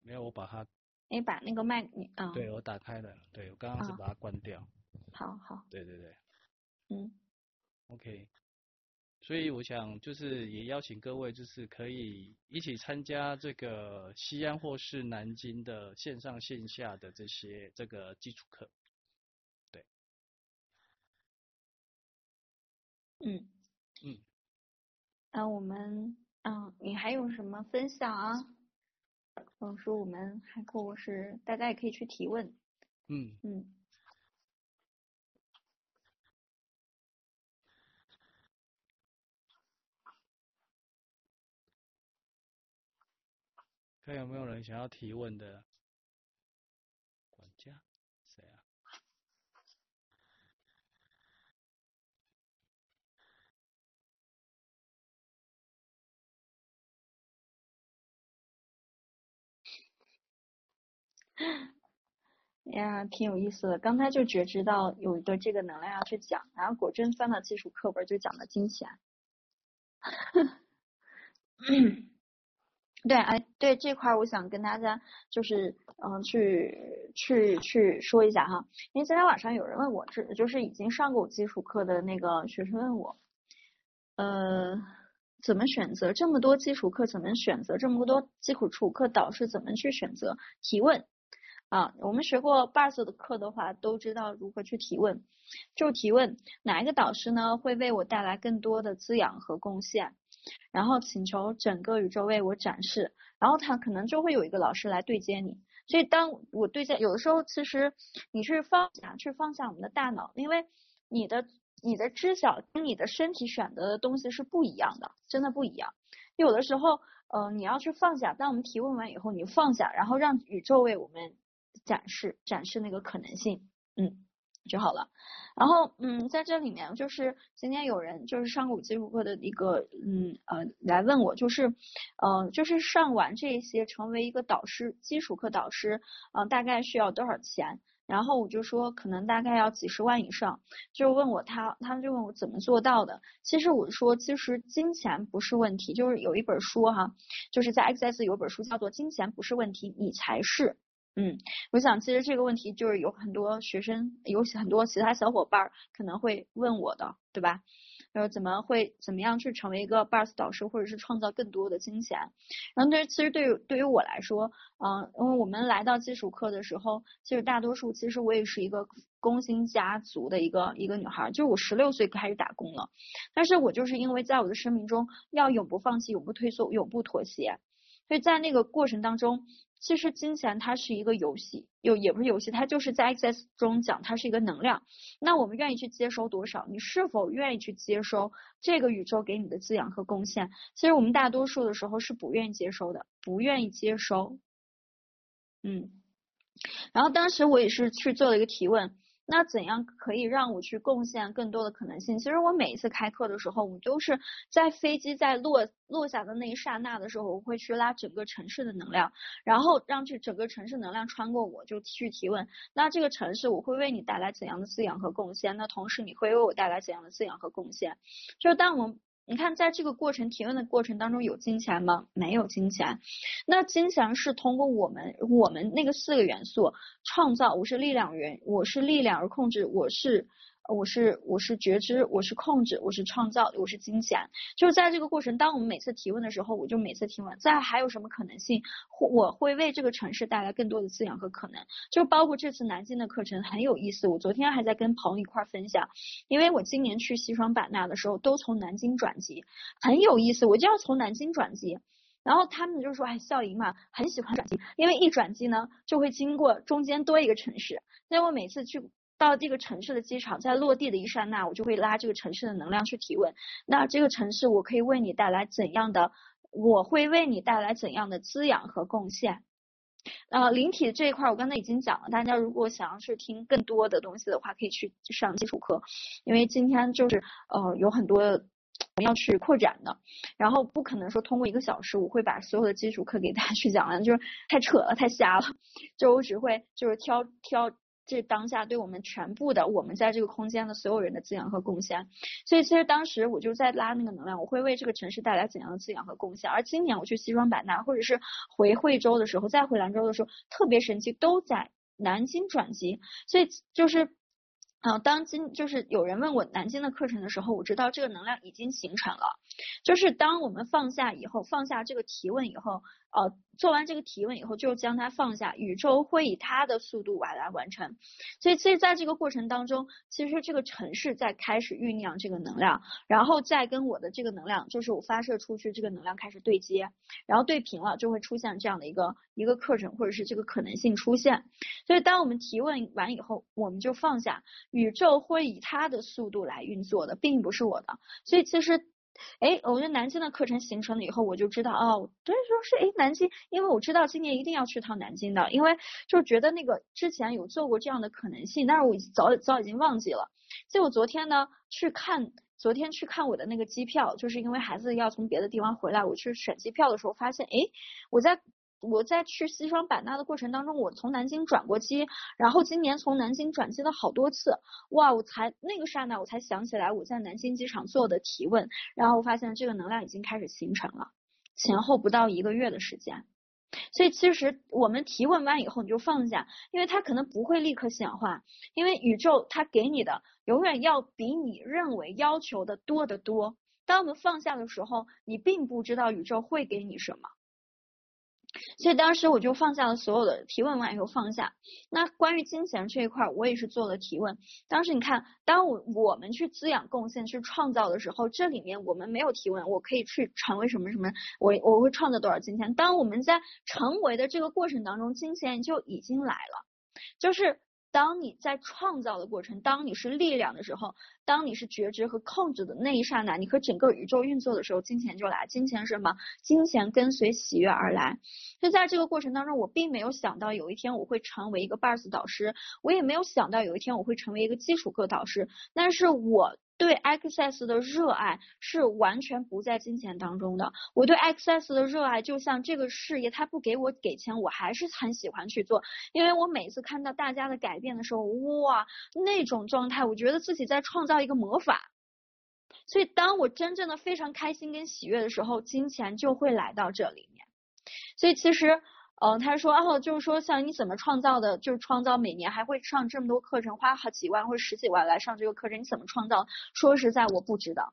没有，我把它。哎，把那个麦，你嗯。对，我打开了。对，我刚刚是把它关掉。好好。对对对。嗯。OK，所以我想就是也邀请各位，就是可以一起参加这个西安或是南京的线上线下的这些这个基础课。对嗯嗯，那我们嗯，你还有什么分享啊？或者说我们还可我是大家也可以去提问。嗯嗯。看有没有人想要提问的？管家，谁啊？呀，挺有意思的。刚才就觉知到有一个这个能量要去讲，然后果真翻到基础课本就讲了金钱。对，哎，对这块，我想跟大家就是，嗯，去去去说一下哈。因为今天晚上有人问我，这就是已经上过我基础课的那个学生问我，呃，怎么选择这么多基础课？怎么选择这么多基础础课导师？怎么去选择？提问啊，我们学过 BARS 的课的话，都知道如何去提问。就提问哪一个导师呢，会为我带来更多的滋养和贡献？然后请求整个宇宙为我展示，然后他可能就会有一个老师来对接你。所以当我对接，有的时候其实你去放下，去放下我们的大脑，因为你的你的知晓跟你的身体选择的东西是不一样的，真的不一样。有的时候，呃，你要去放下。当我们提问完以后，你放下，然后让宇宙为我们展示展示那个可能性，嗯。就好了，然后嗯，在这里面就是今天有人就是上过我基础课的一个嗯呃来问我，就是呃就是上完这些成为一个导师基础课导师啊、大概需要多少钱？然后我就说可能大概要几十万以上，就问我他他们就问我怎么做到的？其实我说其实金钱不是问题，就是有一本书哈，就是在 XS 有本书叫做《金钱不是问题，你才是》。嗯，我想其实这个问题就是有很多学生，有很多其他小伙伴可能会问我的，对吧？然后怎么会怎么样去成为一个 BARS 导师，或者是创造更多的金钱？然后对于其实对于对于我来说，嗯，因为我们来到基础课的时候，其实大多数其实我也是一个工薪家族的一个一个女孩，就是我十六岁开始打工了，但是我就是因为在我的生命中要永不放弃，永不退缩，永不妥协，所以在那个过程当中。其实金钱它是一个游戏，又也不是游戏，它就是在 Access 中讲，它是一个能量。那我们愿意去接收多少？你是否愿意去接收这个宇宙给你的滋养和贡献？其实我们大多数的时候是不愿意接收的，不愿意接收。嗯，然后当时我也是去做了一个提问。那怎样可以让我去贡献更多的可能性？其实我每一次开课的时候，我都是在飞机在落落下的那一刹那的时候，我会去拉整个城市的能量，然后让这整个城市能量穿过我，就去提问。那这个城市我会为你带来怎样的滋养和贡献？那同时你会为我带来怎样的滋养和贡献？就是当我们。你看，在这个过程提问的过程当中，有金钱吗？没有金钱。那金钱是通过我们我们那个四个元素创造。我是力量源，我是力量而控制，我是。我是我是觉知，我是控制，我是创造，我是金钱。就是在这个过程，当我们每次提问的时候，我就每次提问。再还有什么可能性？我会为这个城市带来更多的滋养和可能。就包括这次南京的课程很有意思。我昨天还在跟朋友一块分享，因为我今年去西双版纳的时候都从南京转机，很有意思。我就要从南京转机，然后他们就说：“哎，笑盈嘛，很喜欢转机，因为一转机呢就会经过中间多一个城市。所以我每次去。”到这个城市的机场，在落地的一刹那，我就会拉这个城市的能量去提问。那这个城市，我可以为你带来怎样的？我会为你带来怎样的滋养和贡献？呃，灵体这一块，我刚才已经讲了。大家如果想要去听更多的东西的话，可以去上基础课，因为今天就是呃有很多我要去扩展的，然后不可能说通过一个小时，我会把所有的基础课给大家去讲完，就是太扯了，太瞎了。就我只会就是挑挑。这当下对我们全部的，我们在这个空间的所有人的滋养和贡献。所以其实当时我就在拉那个能量，我会为这个城市带来怎样的滋养和贡献。而今年我去西双版纳，或者是回惠州的时候，再回兰州的时候，特别神奇，都在南京转机。所以就是。啊，当今就是有人问我南京的课程的时候，我知道这个能量已经形成了。就是当我们放下以后，放下这个提问以后，呃，做完这个提问以后，就将它放下，宇宙会以它的速度来来完成。所以，其实在这个过程当中，其实这个城市在开始酝酿这个能量，然后再跟我的这个能量，就是我发射出去这个能量开始对接，然后对平了，就会出现这样的一个一个课程或者是这个可能性出现。所以，当我们提问完以后，我们就放下，宇宙会以它的速度来运作的，并不是我的。所以，其实。哎，我觉得南京的课程形成了以后，我就知道哦，对，说是哎，南京，因为我知道今年一定要去趟南京的，因为就觉得那个之前有做过这样的可能性，但是我早早已经忘记了。所以我昨天呢去看，昨天去看我的那个机票，就是因为孩子要从别的地方回来，我去选机票的时候发现，哎，我在。我在去西双版纳的过程当中，我从南京转过机，然后今年从南京转机了好多次，哇！我才那个刹那，我才想起来我在南京机场做的提问，然后我发现这个能量已经开始形成了，前后不到一个月的时间。所以其实我们提问完以后你就放下，因为它可能不会立刻显化，因为宇宙它给你的永远要比你认为要求的多得多。当我们放下的时候，你并不知道宇宙会给你什么。所以当时我就放下了所有的提问完以后放下。那关于金钱这一块，我也是做了提问。当时你看，当我我们去滋养、贡献、去创造的时候，这里面我们没有提问，我可以去成为什么什么，我我会创造多少金钱。当我们在成为的这个过程当中，金钱就已经来了，就是。当你在创造的过程，当你是力量的时候，当你是觉知和控制的那一刹那，你和整个宇宙运作的时候，金钱就来。金钱是什么？金钱跟随喜悦而来。就在这个过程当中，我并没有想到有一天我会成为一个 BARS 导师，我也没有想到有一天我会成为一个基础课导师，但是我。对 Access 的热爱是完全不在金钱当中的。我对 Access 的热爱就像这个事业，他不给我给钱，我还是很喜欢去做，因为我每次看到大家的改变的时候，哇，那种状态，我觉得自己在创造一个魔法。所以，当我真正的非常开心跟喜悦的时候，金钱就会来到这里面。所以，其实。嗯、他说，哦，就是说，像你怎么创造的，就是创造每年还会上这么多课程，花好几万或者十几万来上这个课程，你怎么创造？说实在，我不知道，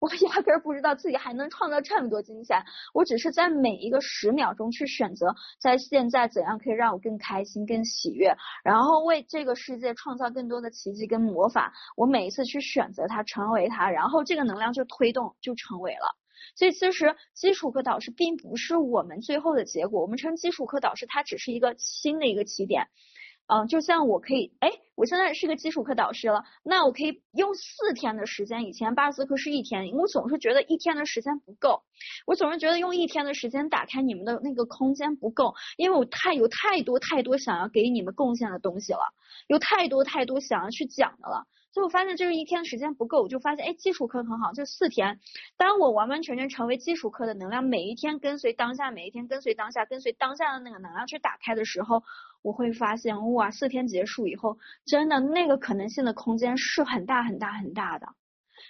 我压根儿不知道自己还能创造这么多金钱。我只是在每一个十秒钟去选择，在现在怎样可以让我更开心、更喜悦，然后为这个世界创造更多的奇迹跟魔法。我每一次去选择它，成为它，然后这个能量就推动，就成为了。所以其实基础课导师并不是我们最后的结果，我们称基础课导师，它只是一个新的一个起点。嗯，就像我可以，哎，我现在是个基础课导师了，那我可以用四天的时间，以前巴斯课是一天，我总是觉得一天的时间不够，我总是觉得用一天的时间打开你们的那个空间不够，因为我太有太多太多想要给你们贡献的东西了，有太多太多想要去讲的了。所以我发现这个一天时间不够，我就发现，哎，基础课很好，就四天。当我完完全全成为基础课的能量，每一天跟随当下，每一天跟随当下，跟随当下的那个能量去打开的时候，我会发现，哇，四天结束以后，真的那个可能性的空间是很大很大很大的。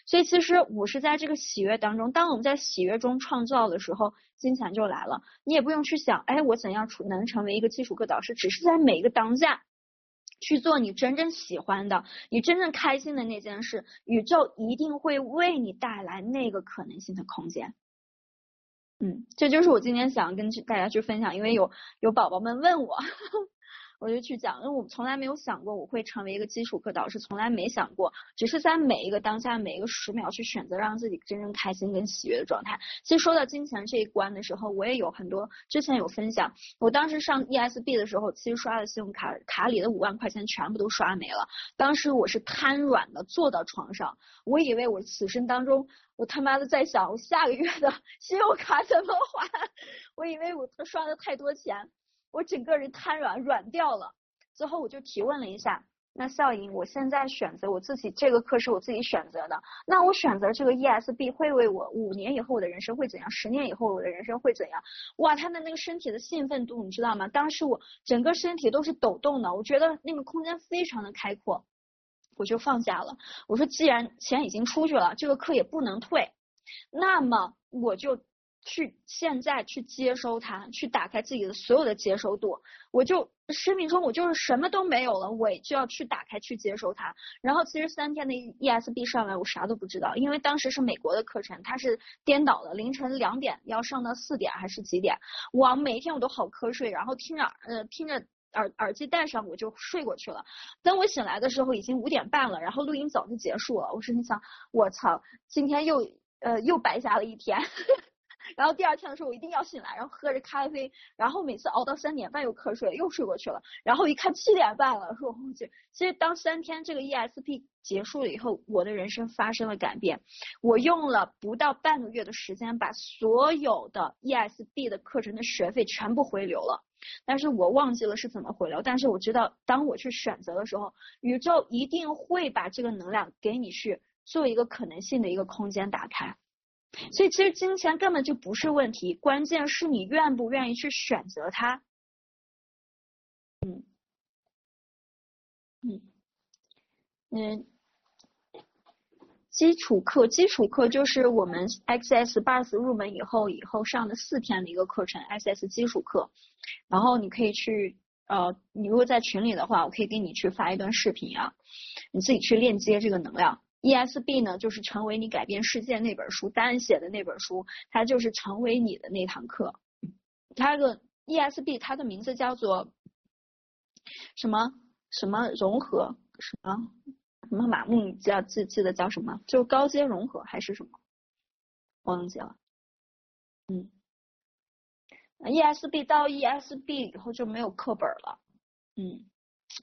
所以其实我是在这个喜悦当中，当我们在喜悦中创造的时候，金钱就来了。你也不用去想，哎，我怎样出能成为一个基础课导师，只是在每一个当下。去做你真正喜欢的，你真正开心的那件事，宇宙一定会为你带来那个可能性的空间。嗯，这就是我今天想跟大家去分享，因为有有宝宝们问我。我就去讲，因为我从来没有想过我会成为一个基础课导师，从来没想过，只是在每一个当下，每一个十秒去选择让自己真正开心跟喜悦的状态。其实说到金钱这一关的时候，我也有很多之前有分享。我当时上 ESB 的时候，其实刷的信用卡卡里的五万块钱全部都刷没了。当时我是瘫软的坐到床上，我以为我此生当中，我他妈的在想我下个月的 信用卡怎么还？我以为我刷的太多钱。我整个人瘫软软掉了，最后我就提问了一下，那笑盈，我现在选择我自己这个课是我自己选择的，那我选择这个 ESB 会为我五年以后我的人生会怎样？十年以后我的人生会怎样？哇，他的那个身体的兴奋度你知道吗？当时我整个身体都是抖动的，我觉得那个空间非常的开阔，我就放下了。我说既然钱已经出去了，这个课也不能退，那么我就去现在去接收它，去打开自己的所有的接收度。我就生命中我就是什么都没有了，我就要去打开去接收它。然后其实三天的 ESB 上来，我啥都不知道，因为当时是美国的课程，它是颠倒的，凌晨两点要上到四点还是几点？我每一天我都好瞌睡，然后听着呃听着耳耳机戴上我就睡过去了。等我醒来的时候已经五点半了，然后录音早就结束了。我心里想，我操，今天又呃又白瞎了一天。然后第二天的时候我一定要醒来，然后喝着咖啡，然后每次熬到三点半又瞌睡，又睡过去了。然后一看七点半了，说我去。其实当三天这个 ESP 结束了以后，我的人生发生了改变。我用了不到半个月的时间，把所有的 ESB 的课程的学费全部回流了。但是我忘记了是怎么回流。但是我知道，当我去选择的时候，宇宙一定会把这个能量给你去做一个可能性的一个空间打开。所以其实金钱根本就不是问题，关键是你愿不愿意去选择它。嗯，嗯，嗯，基础课，基础课就是我们 X S Bus 入门以后以后上的四天的一个课程，X S 基础课。然后你可以去，呃，你如果在群里的话，我可以给你去发一段视频啊，你自己去链接这个能量。ESB 呢，就是成为你改变世界那本书，丹写的那本书，它就是成为你的那堂课。它的 ESB，它的名字叫做什么什么融合什么什么马木，你记记记得叫什么？就高阶融合还是什么？忘记了。嗯，ESB 到 ESB 以后就没有课本了。嗯，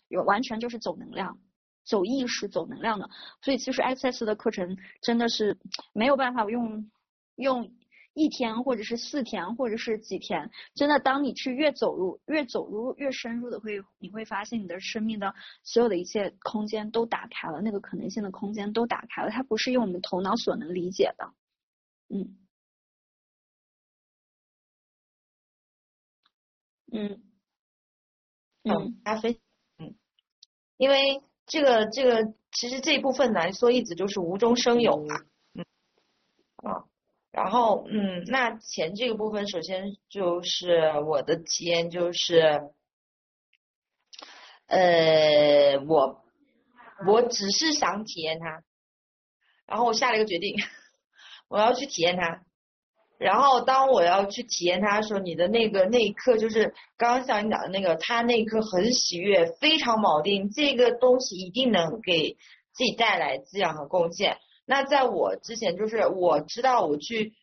有完全就是走能量。走意识、走能量的，所以其实 ss 的课程真的是没有办法用用一天或者是四天或者是几天，真的当你去越走入越走入越深入的会，你会发现你的生命的所有的一切空间都打开了，那个可能性的空间都打开了，它不是用我们头脑所能理解的，嗯，嗯，嗯，阿飞，嗯，因为。这个这个其实这一部分来说，一直就是无中生有嘛，嗯，啊，然后嗯，那钱这个部分，首先就是我的体验就是，呃，我我只是想体验它，然后我下了一个决定，我要去体验它。然后当我要去体验它的时候，你的那个那一刻就是刚刚像你讲的那个，他那一刻很喜悦，非常锚定，这个东西一定能给自己带来滋养和贡献。那在我之前，就是我知道我去，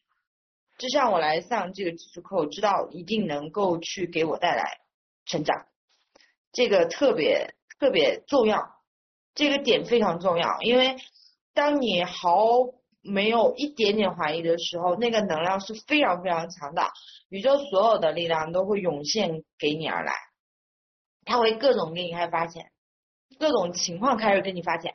就像我来上这个技术课，我知道一定能够去给我带来成长，这个特别特别重要，这个点非常重要，因为当你毫。没有一点点怀疑的时候，那个能量是非常非常强大，宇宙所有的力量都会涌现给你而来，他会各种给你开始发钱，各种情况开始给你发钱，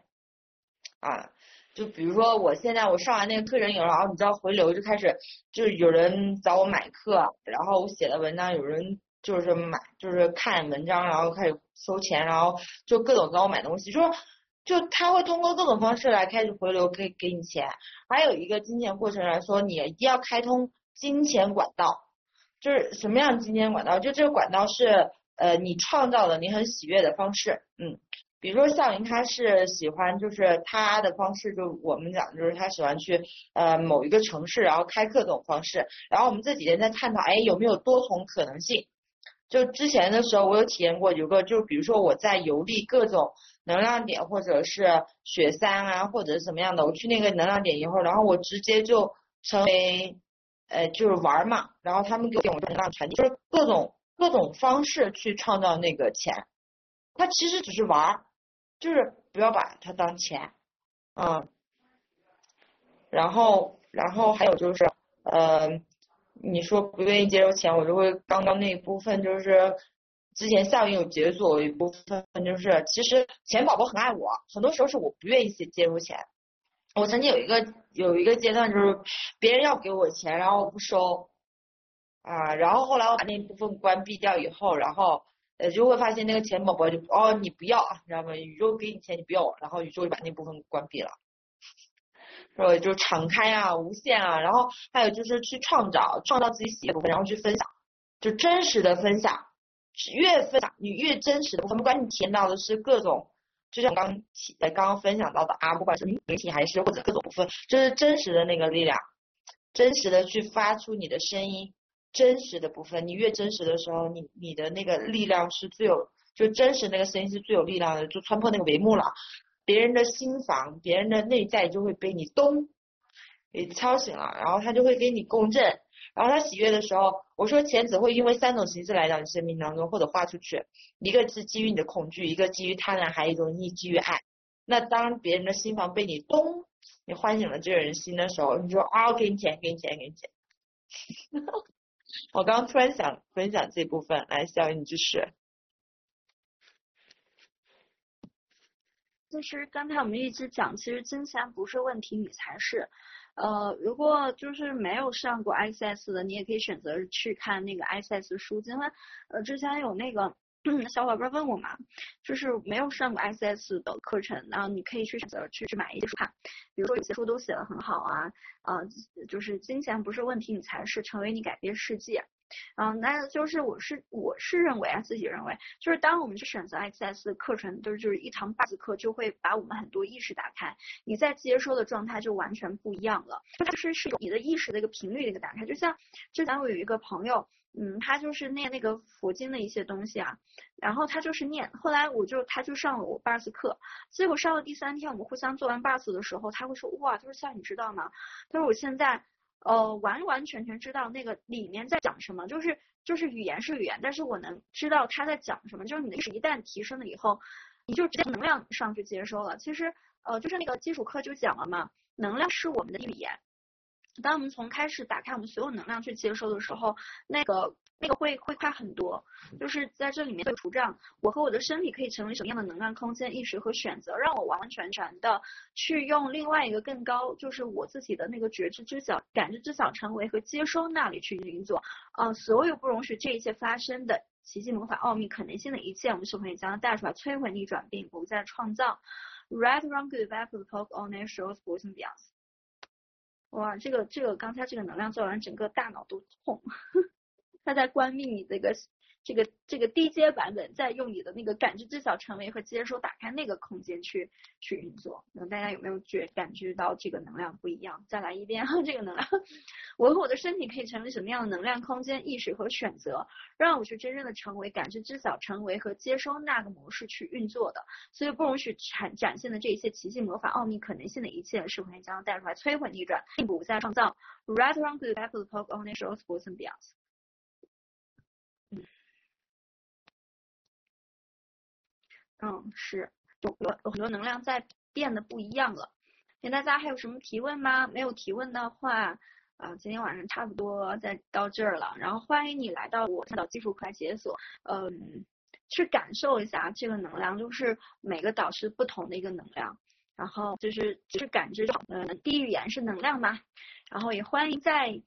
啊，就比如说我现在我上完那个课程以后，然后你知道回流就开始，就是有人找我买课，然后我写的文章有人就是买，就是看文章，然后开始收钱，然后就各种找我买东西，说。就他会通过各种方式来开始回流，可以给你钱。还有一个金钱过程来说，你一定要开通金钱管道。就是什么样金钱管道？就这个管道是呃你创造的，你很喜悦的方式。嗯，比如说笑云他是喜欢，就是他的方式，就我们讲就是他喜欢去呃某一个城市，然后开课这种方式。然后我们这几天在探讨，哎，有没有多重可能性？就之前的时候，我有体验过，有个就比如说我在游历各种。能量点或者是雪山啊，或者是什么样的，我去那个能量点以后，然后我直接就成为呃就是玩嘛，然后他们给我能量传递，就是各种各种方式去创造那个钱，他其实只是玩，就是不要把它当钱，嗯，然后然后还有就是呃你说不愿意接受钱，我就会刚刚那一部分就是。之前效应有解锁一部分，就是其实钱宝宝很爱我，很多时候是我不愿意接接入钱。我曾经有一个有一个阶段，就是别人要给我钱，然后我不收啊，然后后来我把那部分关闭掉以后，然后呃就会发现那个钱宝宝就哦你不要，你知道吗？宇宙给你钱你不要，然后宇宙就把那部分关闭了。呃，就敞开啊，无限啊，然后还有就是去创造，创造自己喜悦的部分，然后去分享，就真实的分享，越分享你越真实的部分，不管你体验到的是各种，就像刚呃刚刚分享到的啊，不管是媒体还是或者各种部分，就是真实的那个力量，真实的去发出你的声音，真实的部分，你越真实的时候，你你的那个力量是最有，就真实那个声音是最有力量的，就穿破那个帷幕了。别人的心房，别人的内在就会被你咚给敲醒了，然后他就会给你共振，然后他喜悦的时候，我说钱只会因为三种形式来到你生命当中或者花出去，一个是基于你的恐惧，一个基于贪婪，还有一种你基于爱。那当别人的心房被你咚，你唤醒了这个人心的时候，你说啊，我给你钱，给你钱，给你钱。我刚刚突然想分享这部分，来，小雨你继续。其实刚才我们一直讲，其实金钱不是问题，你才是。呃，如果就是没有上过 ISS 的，你也可以选择去看那个 ISS 书，因为呃之前有那个 小伙伴问我嘛，就是没有上过 ISS 的课程，然后你可以去选择去去买一些书看，比如说有些书都写的很好啊，呃，就是金钱不是问题，你才是成为你改变世界。嗯，那就是我是我是认为啊，自己认为，就是当我们去选择 XS 的课程，都是就是一堂 bus 课，就会把我们很多意识打开，你在接收的状态就完全不一样了，就是是你的意识的一个频率的一个打开，就像之前我有一个朋友，嗯，他就是念那个佛经的一些东西啊，然后他就是念，后来我就他就上了我 bus 课，结果上了第三天，我们互相做完 bus 的时候，他会说哇，他说像你知道吗？他说我现在。呃，完完全全知道那个里面在讲什么，就是就是语言是语言，但是我能知道他在讲什么。就是你的意识一旦提升了以后，你就直接能量上去接收了。其实，呃，就是那个基础课就讲了嘛，能量是我们的语言。当我们从开始打开我们所有能量去接收的时候，那个。那个会会快很多，就是在这里面的图像，我和我的身体可以成为什么样的能量空间、意识和选择，让我完完全全的去用另外一个更高，就是我自己的那个觉知知晓、感知知晓成为和接收那里去运作。啊、所有不容许这一切发生的奇迹、魔法、奥秘、可能性的一切，我们是可以将它带出来，摧毁、逆转，并不再创造。Right, wrong, good, bad, talk, all nature, boys and beyond。哇，这个这个刚才这个能量做完，整个大脑都痛。他在关闭你这个这个这个低阶版本，再用你的那个感知、知晓、成为和接收，打开那个空间去去运作。那大家有没有觉感觉到这个能量不一样？再来一遍哈，这个能量，我和我的身体可以成为什么样的能量空间、意识和选择，让我去真正的成为感知、知晓、成为和接收那个模式去运作的。所以不容许展展现的这一切奇迹、魔法、奥秘、可能性的一切，是会将带出来摧毁、逆转，并不再创造。Right, wrong, good, bad, talk, all nature, boys and beyond. 嗯，是有有有很多能量在变得不一样了。那大家还有什么提问吗？没有提问的话，啊、呃，今天晚上差不多再到这儿了。然后欢迎你来到我倡导基础课解锁，嗯，去感受一下这个能量，就是每个导师不同的一个能量。然后就是就是感知，嗯，第一语言是能量嘛。然后也欢迎再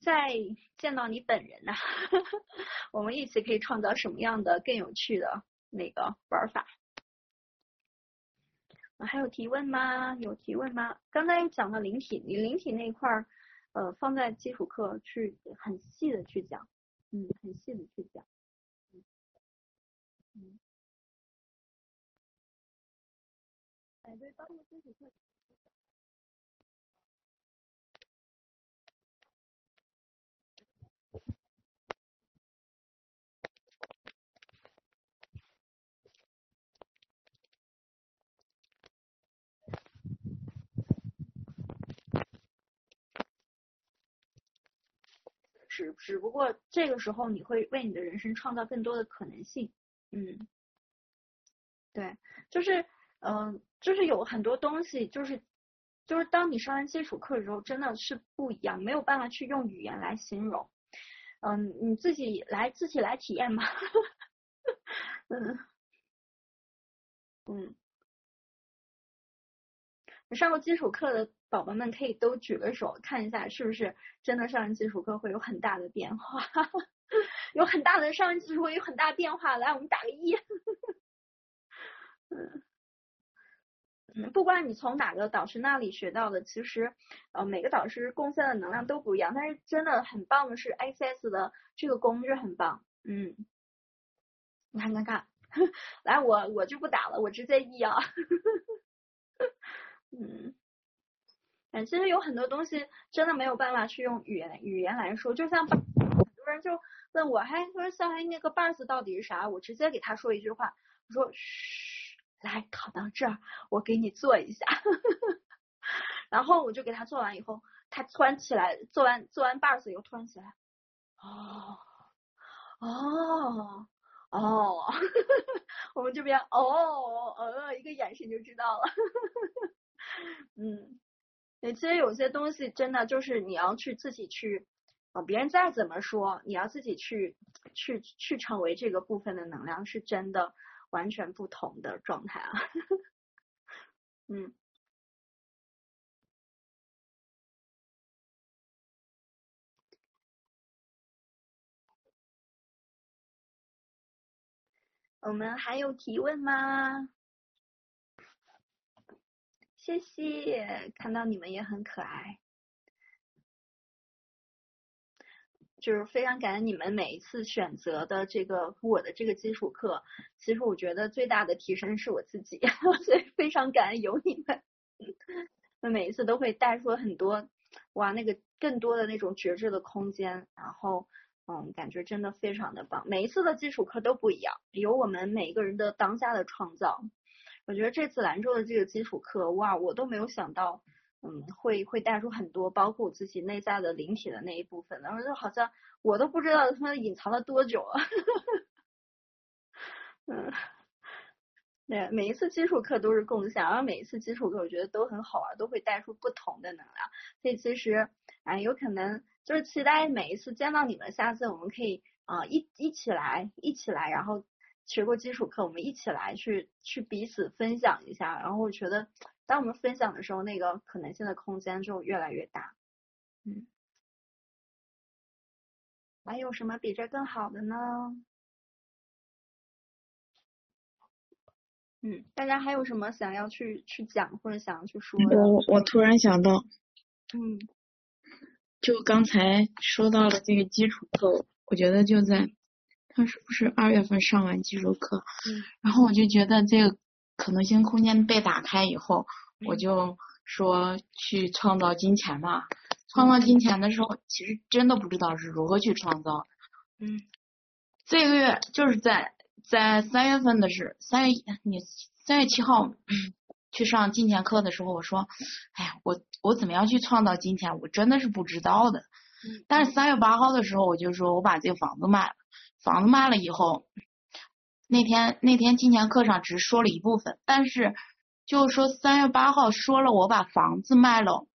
再见到你本人呐、啊，我们一起可以创造什么样的更有趣的。那个玩法，还有提问吗？有提问吗？刚才有讲到灵体，你灵体那一块儿，呃，放在基础课去很细的去讲，嗯，很细的去讲，嗯，嗯，哎，对，包括基础课。只只不过这个时候你会为你的人生创造更多的可能性，嗯，对，就是嗯、就是有很多东西，就是就是当你上完基础课的时候，真的是不一样，没有办法去用语言来形容，嗯，你自己来自己来体验吧，嗯。嗯，你上过基础课的。宝宝们可以都举个手，看一下是不是真的上完基础课会有很大的变化？有很大的上完基础课会有很大变化，来，我们打个一。嗯，不管你从哪个导师那里学到的，其实呃每个导师贡献的能量都不一样，但是真的很棒的是，ACS 的这个工具很棒，嗯，你看看看，来我我就不打了，我直接一啊，嗯，其实有很多东西真的没有办法去用语言语言来说，就像很多人就问我，嘿，说小黑那个 BARS 到底是啥？我直接给他说一句话，我说嘘。来考到这儿，我给你做一下，然后我就给他做完以后，他突然起来，做完做完 bars 以后突然起来，哦哦哦，我们这边哦呃一个眼神就知道了，嗯，其实有些东西真的就是你要去自己去，啊，别人再怎么说，你要自己去去去成为这个部分的能量是真的。完全不同的状态啊，嗯，我们还有提问吗？谢谢，看到你们也很可爱。就是非常感恩你们每一次选择的这个我的这个基础课，其实我觉得最大的提升是我自己，所以非常感恩有你们。每一次都会带出很多哇，那个更多的那种觉知的空间，然后嗯，感觉真的非常的棒。每一次的基础课都不一样，有我们每一个人的当下的创造。我觉得这次兰州的这个基础课，哇，我都没有想到。嗯，会会带出很多，包括我自己内在的灵体的那一部分，然后就好像我都不知道他们隐藏了多久啊。嗯，对，每一次基础课都是共享，然后每一次基础课我觉得都很好玩，都会带出不同的能量。所以其实，哎，有可能就是期待每一次见到你们，下次我们可以啊、一一起来，一起来，然后学过基础课，我们一起来去去彼此分享一下，然后我觉得。当我们分享的时候，那个可能性的空间就越来越大。嗯，还有什么比这更好的呢？嗯，大家还有什么想要去去讲或者想要去说的？我我突然想到，嗯，就刚才说到了这个基础课，我觉得就在他是不是二月份上完技术课？嗯，然后我就觉得这个。可能性空间被打开以后，我就说去创造金钱嘛。创造金钱的时候，其实真的不知道是如何去创造。嗯，这个月就是在在三月份的是三月，你三月七号 去上金钱课的时候，我说，哎呀，我我怎么样去创造金钱，我真的是不知道的。但是三月八号的时候，我就说我把这个房子卖了，房子卖了以后。那天那天金钱课上只说了一部分，但是就是说三月八号说了我把房子卖了，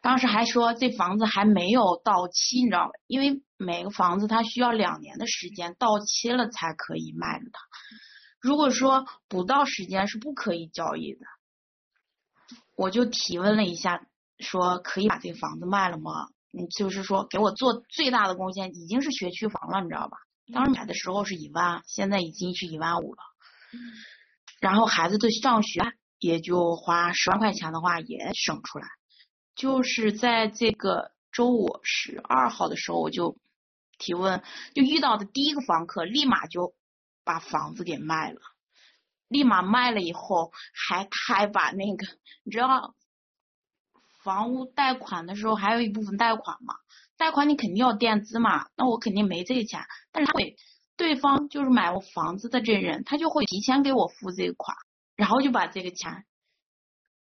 当时还说这房子还没有到期，你知道吧？因为每个房子它需要两年的时间，到期了才可以卖的。如果说不到时间是不可以交易的。我就提问了一下，说可以把这房子卖了吗？嗯，就是说给我做最大的贡献，已经是学区房了，你知道吧？当时买的时候是一万，现在已经是一万五了。然后孩子的上学也就花十万块钱的话也省出来。就是在这个周五十二号的时候，我就提问，就遇到的第一个房客，立马就把房子给卖了。立马卖了以后，还他还把那个，你知道，房屋贷款的时候还有一部分贷款嘛？贷款你肯定要垫资嘛，那我肯定没这个钱，但是他会对方就是买我房子的这人，他就会提前给我付这个款，然后就把这个钱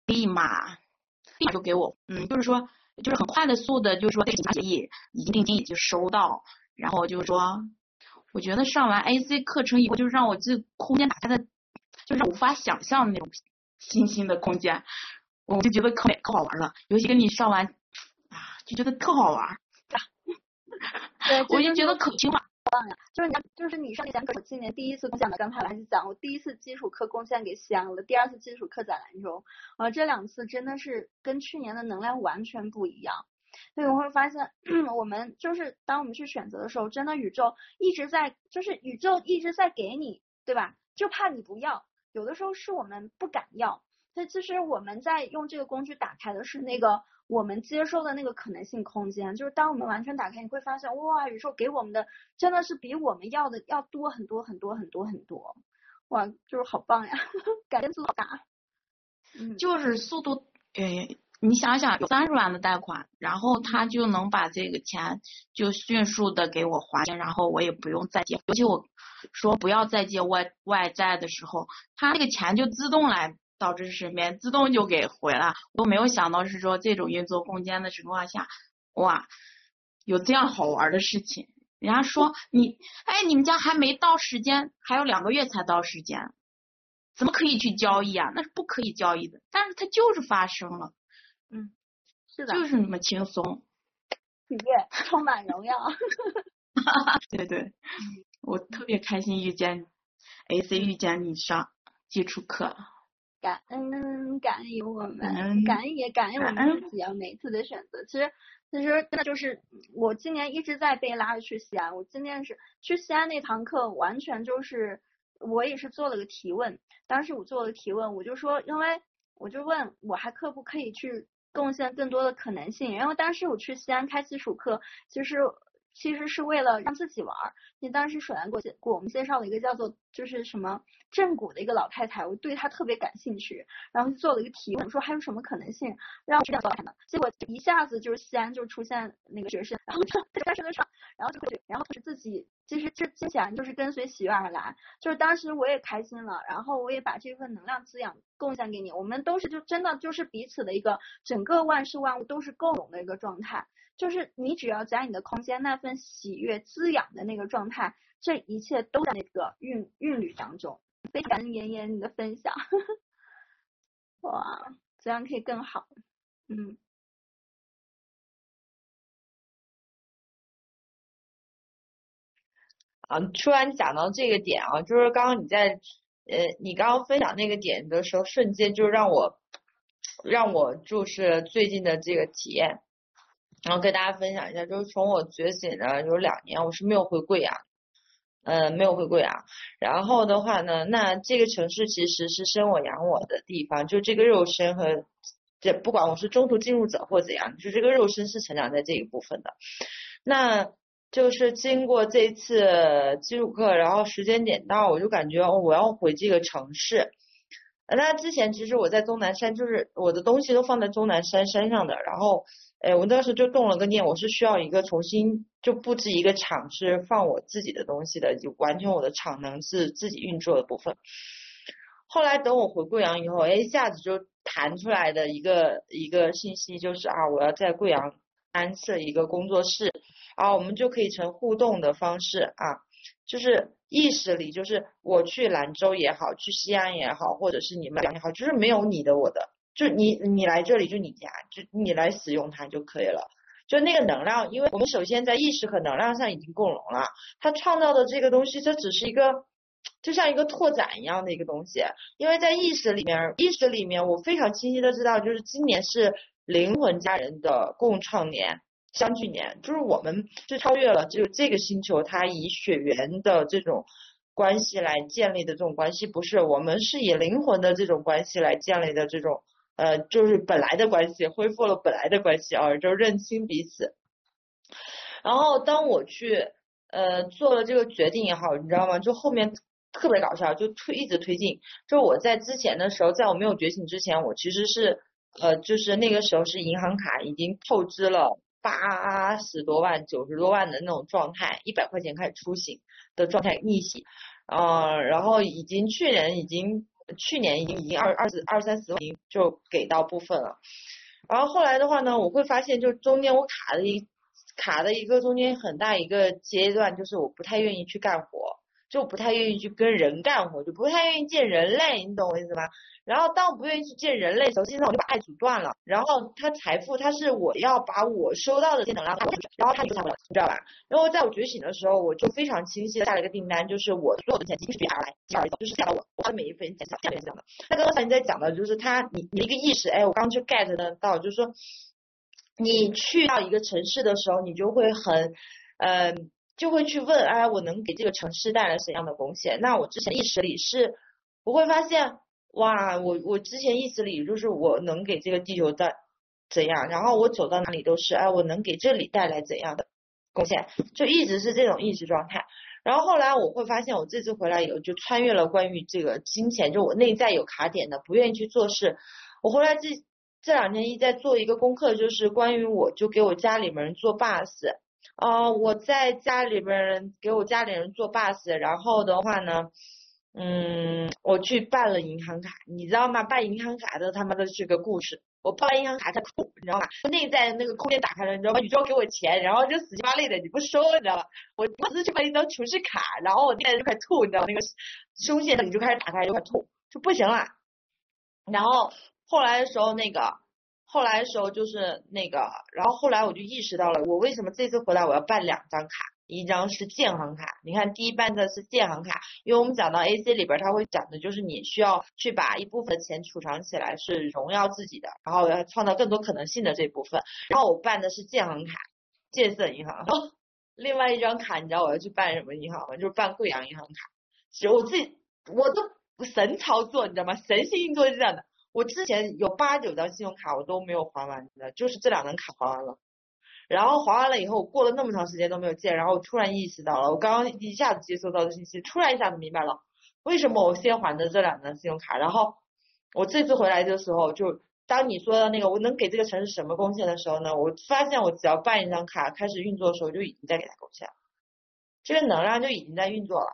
立马立马就给我，嗯，就是说就是很快的速的，就是说这个协议已经定金已经收到，然后就是说，我觉得上完 AC 课程以后，就是让我这空间打开的，就是无法想象的那种新兴的空间，我就觉得可美可好玩了，尤其跟你上完啊，就觉得特好玩。对，我已经觉得可听话。就是你，就是你上一讲课，我今年第一次贡献的，刚才我还是讲，我第一次基础课贡献给西安了，第二次基础课在兰州，啊，这两次真的是跟去年的能量完全不一样。所以我会发现，我们就是当我们去选择的时候，真的宇宙一直在，就是宇宙一直在给你，对吧？就怕你不要。有的时候是我们不敢要。所以其实我们在用这个工具打开的是那个我们接收的那个可能性空间，就是当我们完全打开，你会发现哇，宇宙给我们的真的是比我们要的要多很多很多很多很多，哇，就是好棒呀，改变速度大。嗯，就是速度，诶，你想想，有三十万的贷款，然后他就能把这个钱就迅速的给我还，然后我也不用再借，尤其我说不要再借外外债的时候，他那个钱就自动来。到这身边自动就给回了，我都没有想到是说这种运作空间的情况下，哇，有这样好玩的事情。人家说你，哎，你们家还没到时间，还有两个月才到时间，怎么可以去交易啊？那是不可以交易的，但是它就是发生了，嗯，是的，就是那么轻松，喜悦充满荣耀，对对，我特别开心遇见 AC 遇见你上基础课。感恩，感恩有我们，感恩也感恩我们自己啊！每一次的选择，其实其实真的就是我今年一直在被拉着去西安。我今年是去西安那堂课，完全就是我也是做了个提问。当时我做了个提问，我就说，因为我就问我还可不可以去贡献更多的可能性？然后当时我去西安开基础课，其实。其实是为了让自己玩儿。你当时水兰给我给我们介绍了一个叫做就是什么正骨的一个老太太，我对她特别感兴趣，然后就做了一个提问，说还有什么可能性让我去这样做呢？结果一下子就是西安就出现那个学生，然后就在这个上，然后就会，然后是自己其实这听起来就是跟随喜悦而来，就是当时我也开心了，然后我也把这份能量滋养贡献给你，我们都是就真的就是彼此的一个整个万事万物都是共融的一个状态。就是你只要在你的空间那份喜悦滋养的那个状态，这一切都在那个韵韵律当中。非常感恩妍妍你的分享，呵呵哇，这样可以更好。嗯。啊，突然讲到这个点啊，就是刚刚你在呃，你刚刚分享那个点的时候，瞬间就让我让我就是最近的这个体验。然后跟大家分享一下，就是从我觉醒的有两年，我是没有回贵阳，呃，没有回贵阳。然后的话呢，那这个城市其实是生我养我的地方，就这个肉身和这不管我是中途进入者或怎样，就这个肉身是成长在这一部分的。那就是经过这次基础课，然后时间点到，我就感觉哦，我要回这个城市。那之前其实我在终南山，就是我的东西都放在终南山山上的，然后。哎，我当时就动了个念，我是需要一个重新就布置一个场，是放我自己的东西的，就完全我的场能是自己运作的部分。后来等我回贵阳以后，哎，一下子就弹出来的一个一个信息，就是啊，我要在贵阳安设一个工作室，啊，我们就可以成互动的方式啊，就是意识里就是我去兰州也好，去西安也好，或者是你们俩也好，就是没有你的我的。就你你来这里就你家，就你来使用它就可以了。就那个能量，因为我们首先在意识和能量上已经共融了，它创造的这个东西，它只是一个，就像一个拓展一样的一个东西。因为在意识里面，意识里面我非常清晰的知道，就是今年是灵魂家人的共创年、相聚年，就是我们是超越了，只有这个星球它以血缘的这种关系来建立的这种关系，不是我们是以灵魂的这种关系来建立的这种。呃，就是本来的关系，恢复了本来的关系啊，就认清彼此。然后当我去呃做了这个决定也好，你知道吗？就后面特别搞笑，就推一直推进。就我在之前的时候，在我没有觉醒之前，我其实是呃，就是那个时候是银行卡已经透支了八十多万、九十多万的那种状态，一百块钱开始出行的状态逆袭，呃，然后已经去年已经。去年已经已经二二十二三十万已经就给到部分了，然后后来的话呢，我会发现就中间我卡的一卡的一个中间很大一个阶段，就是我不太愿意去干活。就不太愿意去跟人干活，就不太愿意见人类，你懂我意思吗？然后当我不愿意去见人类的时候，现在我就把爱阻断了。然后他财富，他是我要把我收到的这些能量，然后他就财富了，你知道吧？然后在我觉醒的时候，我就非常清晰的下了一个订单，就是我所有的钱积蓄而来，积而走，就是下到我，我的每一分钱，下面是这样的。那刚才你在讲的就是他，你你一个意识，哎，我刚就 get 得到，就是说你去到一个城市的时候，你就会很，嗯、呃。就会去问，哎，我能给这个城市带来什么样的贡献？那我之前意识里是，我会发现，哇，我我之前意识里就是我能给这个地球带怎样，然后我走到哪里都是，哎，我能给这里带来怎样的贡献，就一直是这种意识状态。然后后来我会发现，我这次回来以后就穿越了关于这个金钱，就我内在有卡点的，不愿意去做事。我回来这这两天一直在做一个功课，就是关于我就给我家里面人做 bus，啊，我在家里边给我家里人做 bus，然后的话呢，嗯，我去办了银行卡，你知道吗？办银行卡的他妈的是个故事。我办银行卡在吐，你知道吗？内在那个空间打开了，你知道吗？宇宙给我钱，然后就死乞白赖的你不收，你知道吗？我当时就办一张储蓄卡，然后我现在就开始吐，你知道吗？那个胸腺你就开始打开，就开始吐，就不行了。然后后来的时候，那个后来的时候就是那个，然后后来我就意识到了，我为什么这次回来我要办两张卡。一张是建行卡，你看第一办的是建行卡，因为我们讲到 AC 里边，它会讲的就是你需要去把一部分钱储藏起来，是荣耀自己的，然后要创造更多可能性的这部分。然后我办的是建行卡，建设银行。另外一张卡，你知道我要去办什么银行吗？就是办贵阳银行卡。其实我自己我都神操作，你知道吗？神性运作是这样的，我之前有八九张信用卡我都没有还完的，就是这两张卡还完了。然后还完了以后，过了那么长时间都没有见，然后我突然意识到了，我刚刚一下子接收到的信息，突然一下子明白了，为什么我先还的这两张信用卡，然后我这次回来的时候，就当你说的那个我能给这个城市什么贡献的时候呢，我发现我只要办一张卡开始运作的时候，就已经在给他贡献了，这个能量就已经在运作了，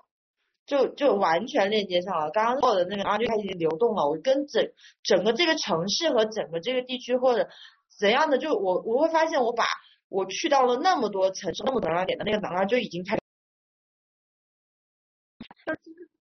就就完全链接上了，刚刚做的那个，啊就开始流动了，我跟整整个这个城市和整个这个地区或者怎样的，就我我会发现我把。我去到了那么多城市，那么多能量点的那个能量就已经开始。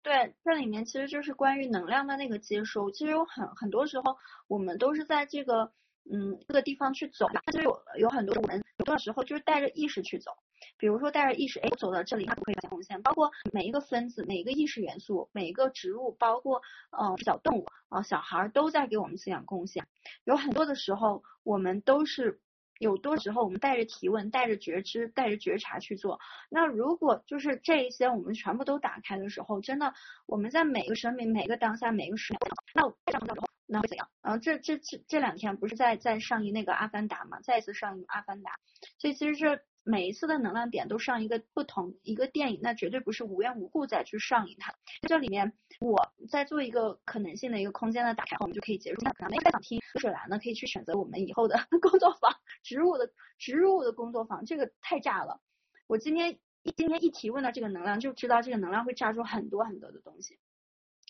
对，这里面其实就是关于能量的那个接收。其实有很很多时候，我们都是在这个嗯这个地方去走。它就有有很多我们有的时候就是带着意识去走。比如说带着意识，哎，走到这里，它不会发现红线。包括每一个分子，每一个意识元素，每一个植物，包括嗯、呃、小动物啊、小孩都在给我们滋养贡献。有很多的时候，我们都是。有多时候我们带着提问、带着觉知、带着觉察去做。那如果就是这一些我们全部都打开的时候，真的我们在每个生命、每个当下、每个时秒，那我这样的话，那会怎样？嗯这这这这两天不是在在上映那个《阿凡达》嘛？再一次上映《阿凡达》，所以其实这。每一次的能量点都上一个不同一个电影，那绝对不是无缘无故再去上映它。这里面我在做一个可能性的一个空间的打开，我们就可以结束。那可能没想听水蓝呢，可以去选择我们以后的 工作坊，植入的植入的工作坊，这个太炸了。我今天一今天一提问到这个能量，就知道这个能量会炸出很多很多的东西。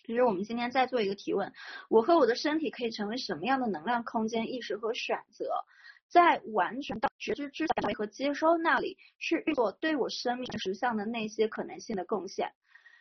其实我们今天再做一个提问，我和我的身体可以成为什么样的能量空间、意识和选择？在完全到觉知、知晓和接收那里去运作对我生命实相的那些可能性的贡献，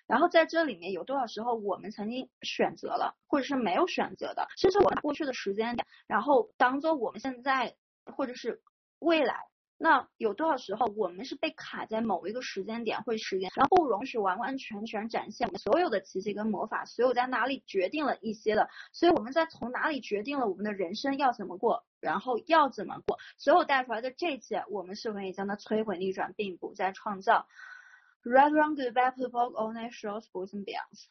然后在这里面有多少时候我们曾经选择了，或者是没有选择的，甚至我们过去的时间点，然后当做我们现在或者是未来。那有多少时候我们是被卡在某一个时间点或时间，然后不容许完完全全展现我们所有的奇迹跟魔法，所有在哪里决定了一些的，所以我们在从哪里决定了我们的人生要怎么过，然后要怎么过，所有带出来的这些，我们是否也将它摧毁逆转，并不再创造。Right, wrong, good, bad, people, all nations, boys and beyonds。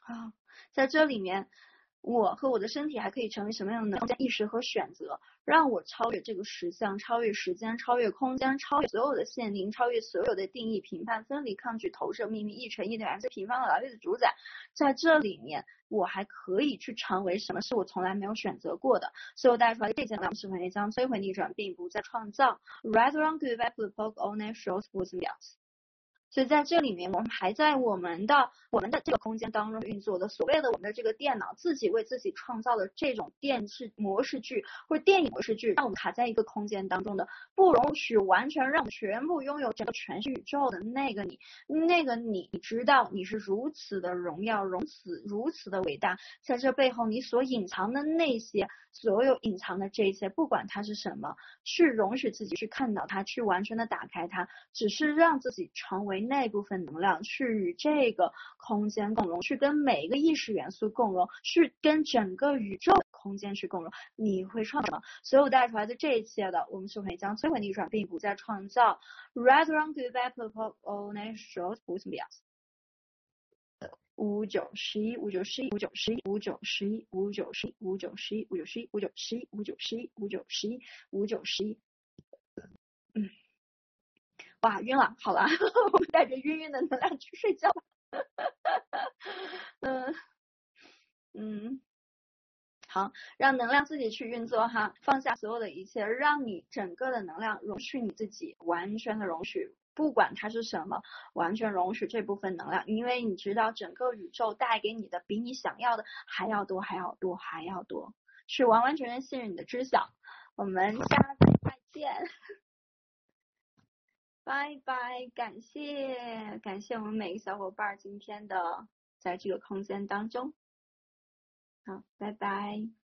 啊，在这里面。我和我的身体还可以成为什么样的能量意识和选择，让我超越这个实相，超越时间，超越空间，超越所有的限定，超越所有的定义、评判、分离、抗拒、投射、秘密、一成一点，这平方的劳力的主宰，在这里面，我还可以去成为什么是我从来没有选择过的，所以我带出来这件能量是否也将摧毁逆转，并不再创造。所以在这里面，我们还在我们的我们的这个空间当中运作的所谓的我们的这个电脑自己为自己创造的这种电视模式剧或者电影模式剧，让我们卡在一个空间当中的，不容许完全让全部拥有整个全宇宙的那个你，那个你，你知道你是如此的荣耀，如此如此的伟大，在这背后你所隐藏的那些。所有隐藏的这一切，不管它是什么，去容许自己去看到它，去完全的打开它，只是让自己成为那部分能量，去与这个空间共融，去跟每一个意识元素共融，去跟整个宇宙空间去共融。你会创造所有带出来的这一切的，我们就可以将摧毁逆转，并不再创造。Right, wrong, good, bad, purple, all nations, boys beyonds。五九十一五九十一五九十一五九十一五九十一五九十一五九十一五九十一五九十一五九十一五九十一。嗯，哇，晕了，好了，我们带着晕晕的能量去睡觉吧。嗯嗯，好，让能量自己去运作哈，放下所有的一切，让你整个的能量容许你自己，完全的容许。不管它是什么，完全容许这部分能量，因为你知道整个宇宙带给你的比你想要的还要多，还要多，还要多，是完完全全信任你的知晓。我们下次再见，拜拜！感谢感谢我们每个小伙伴今天的在这个空间当中，好，拜拜。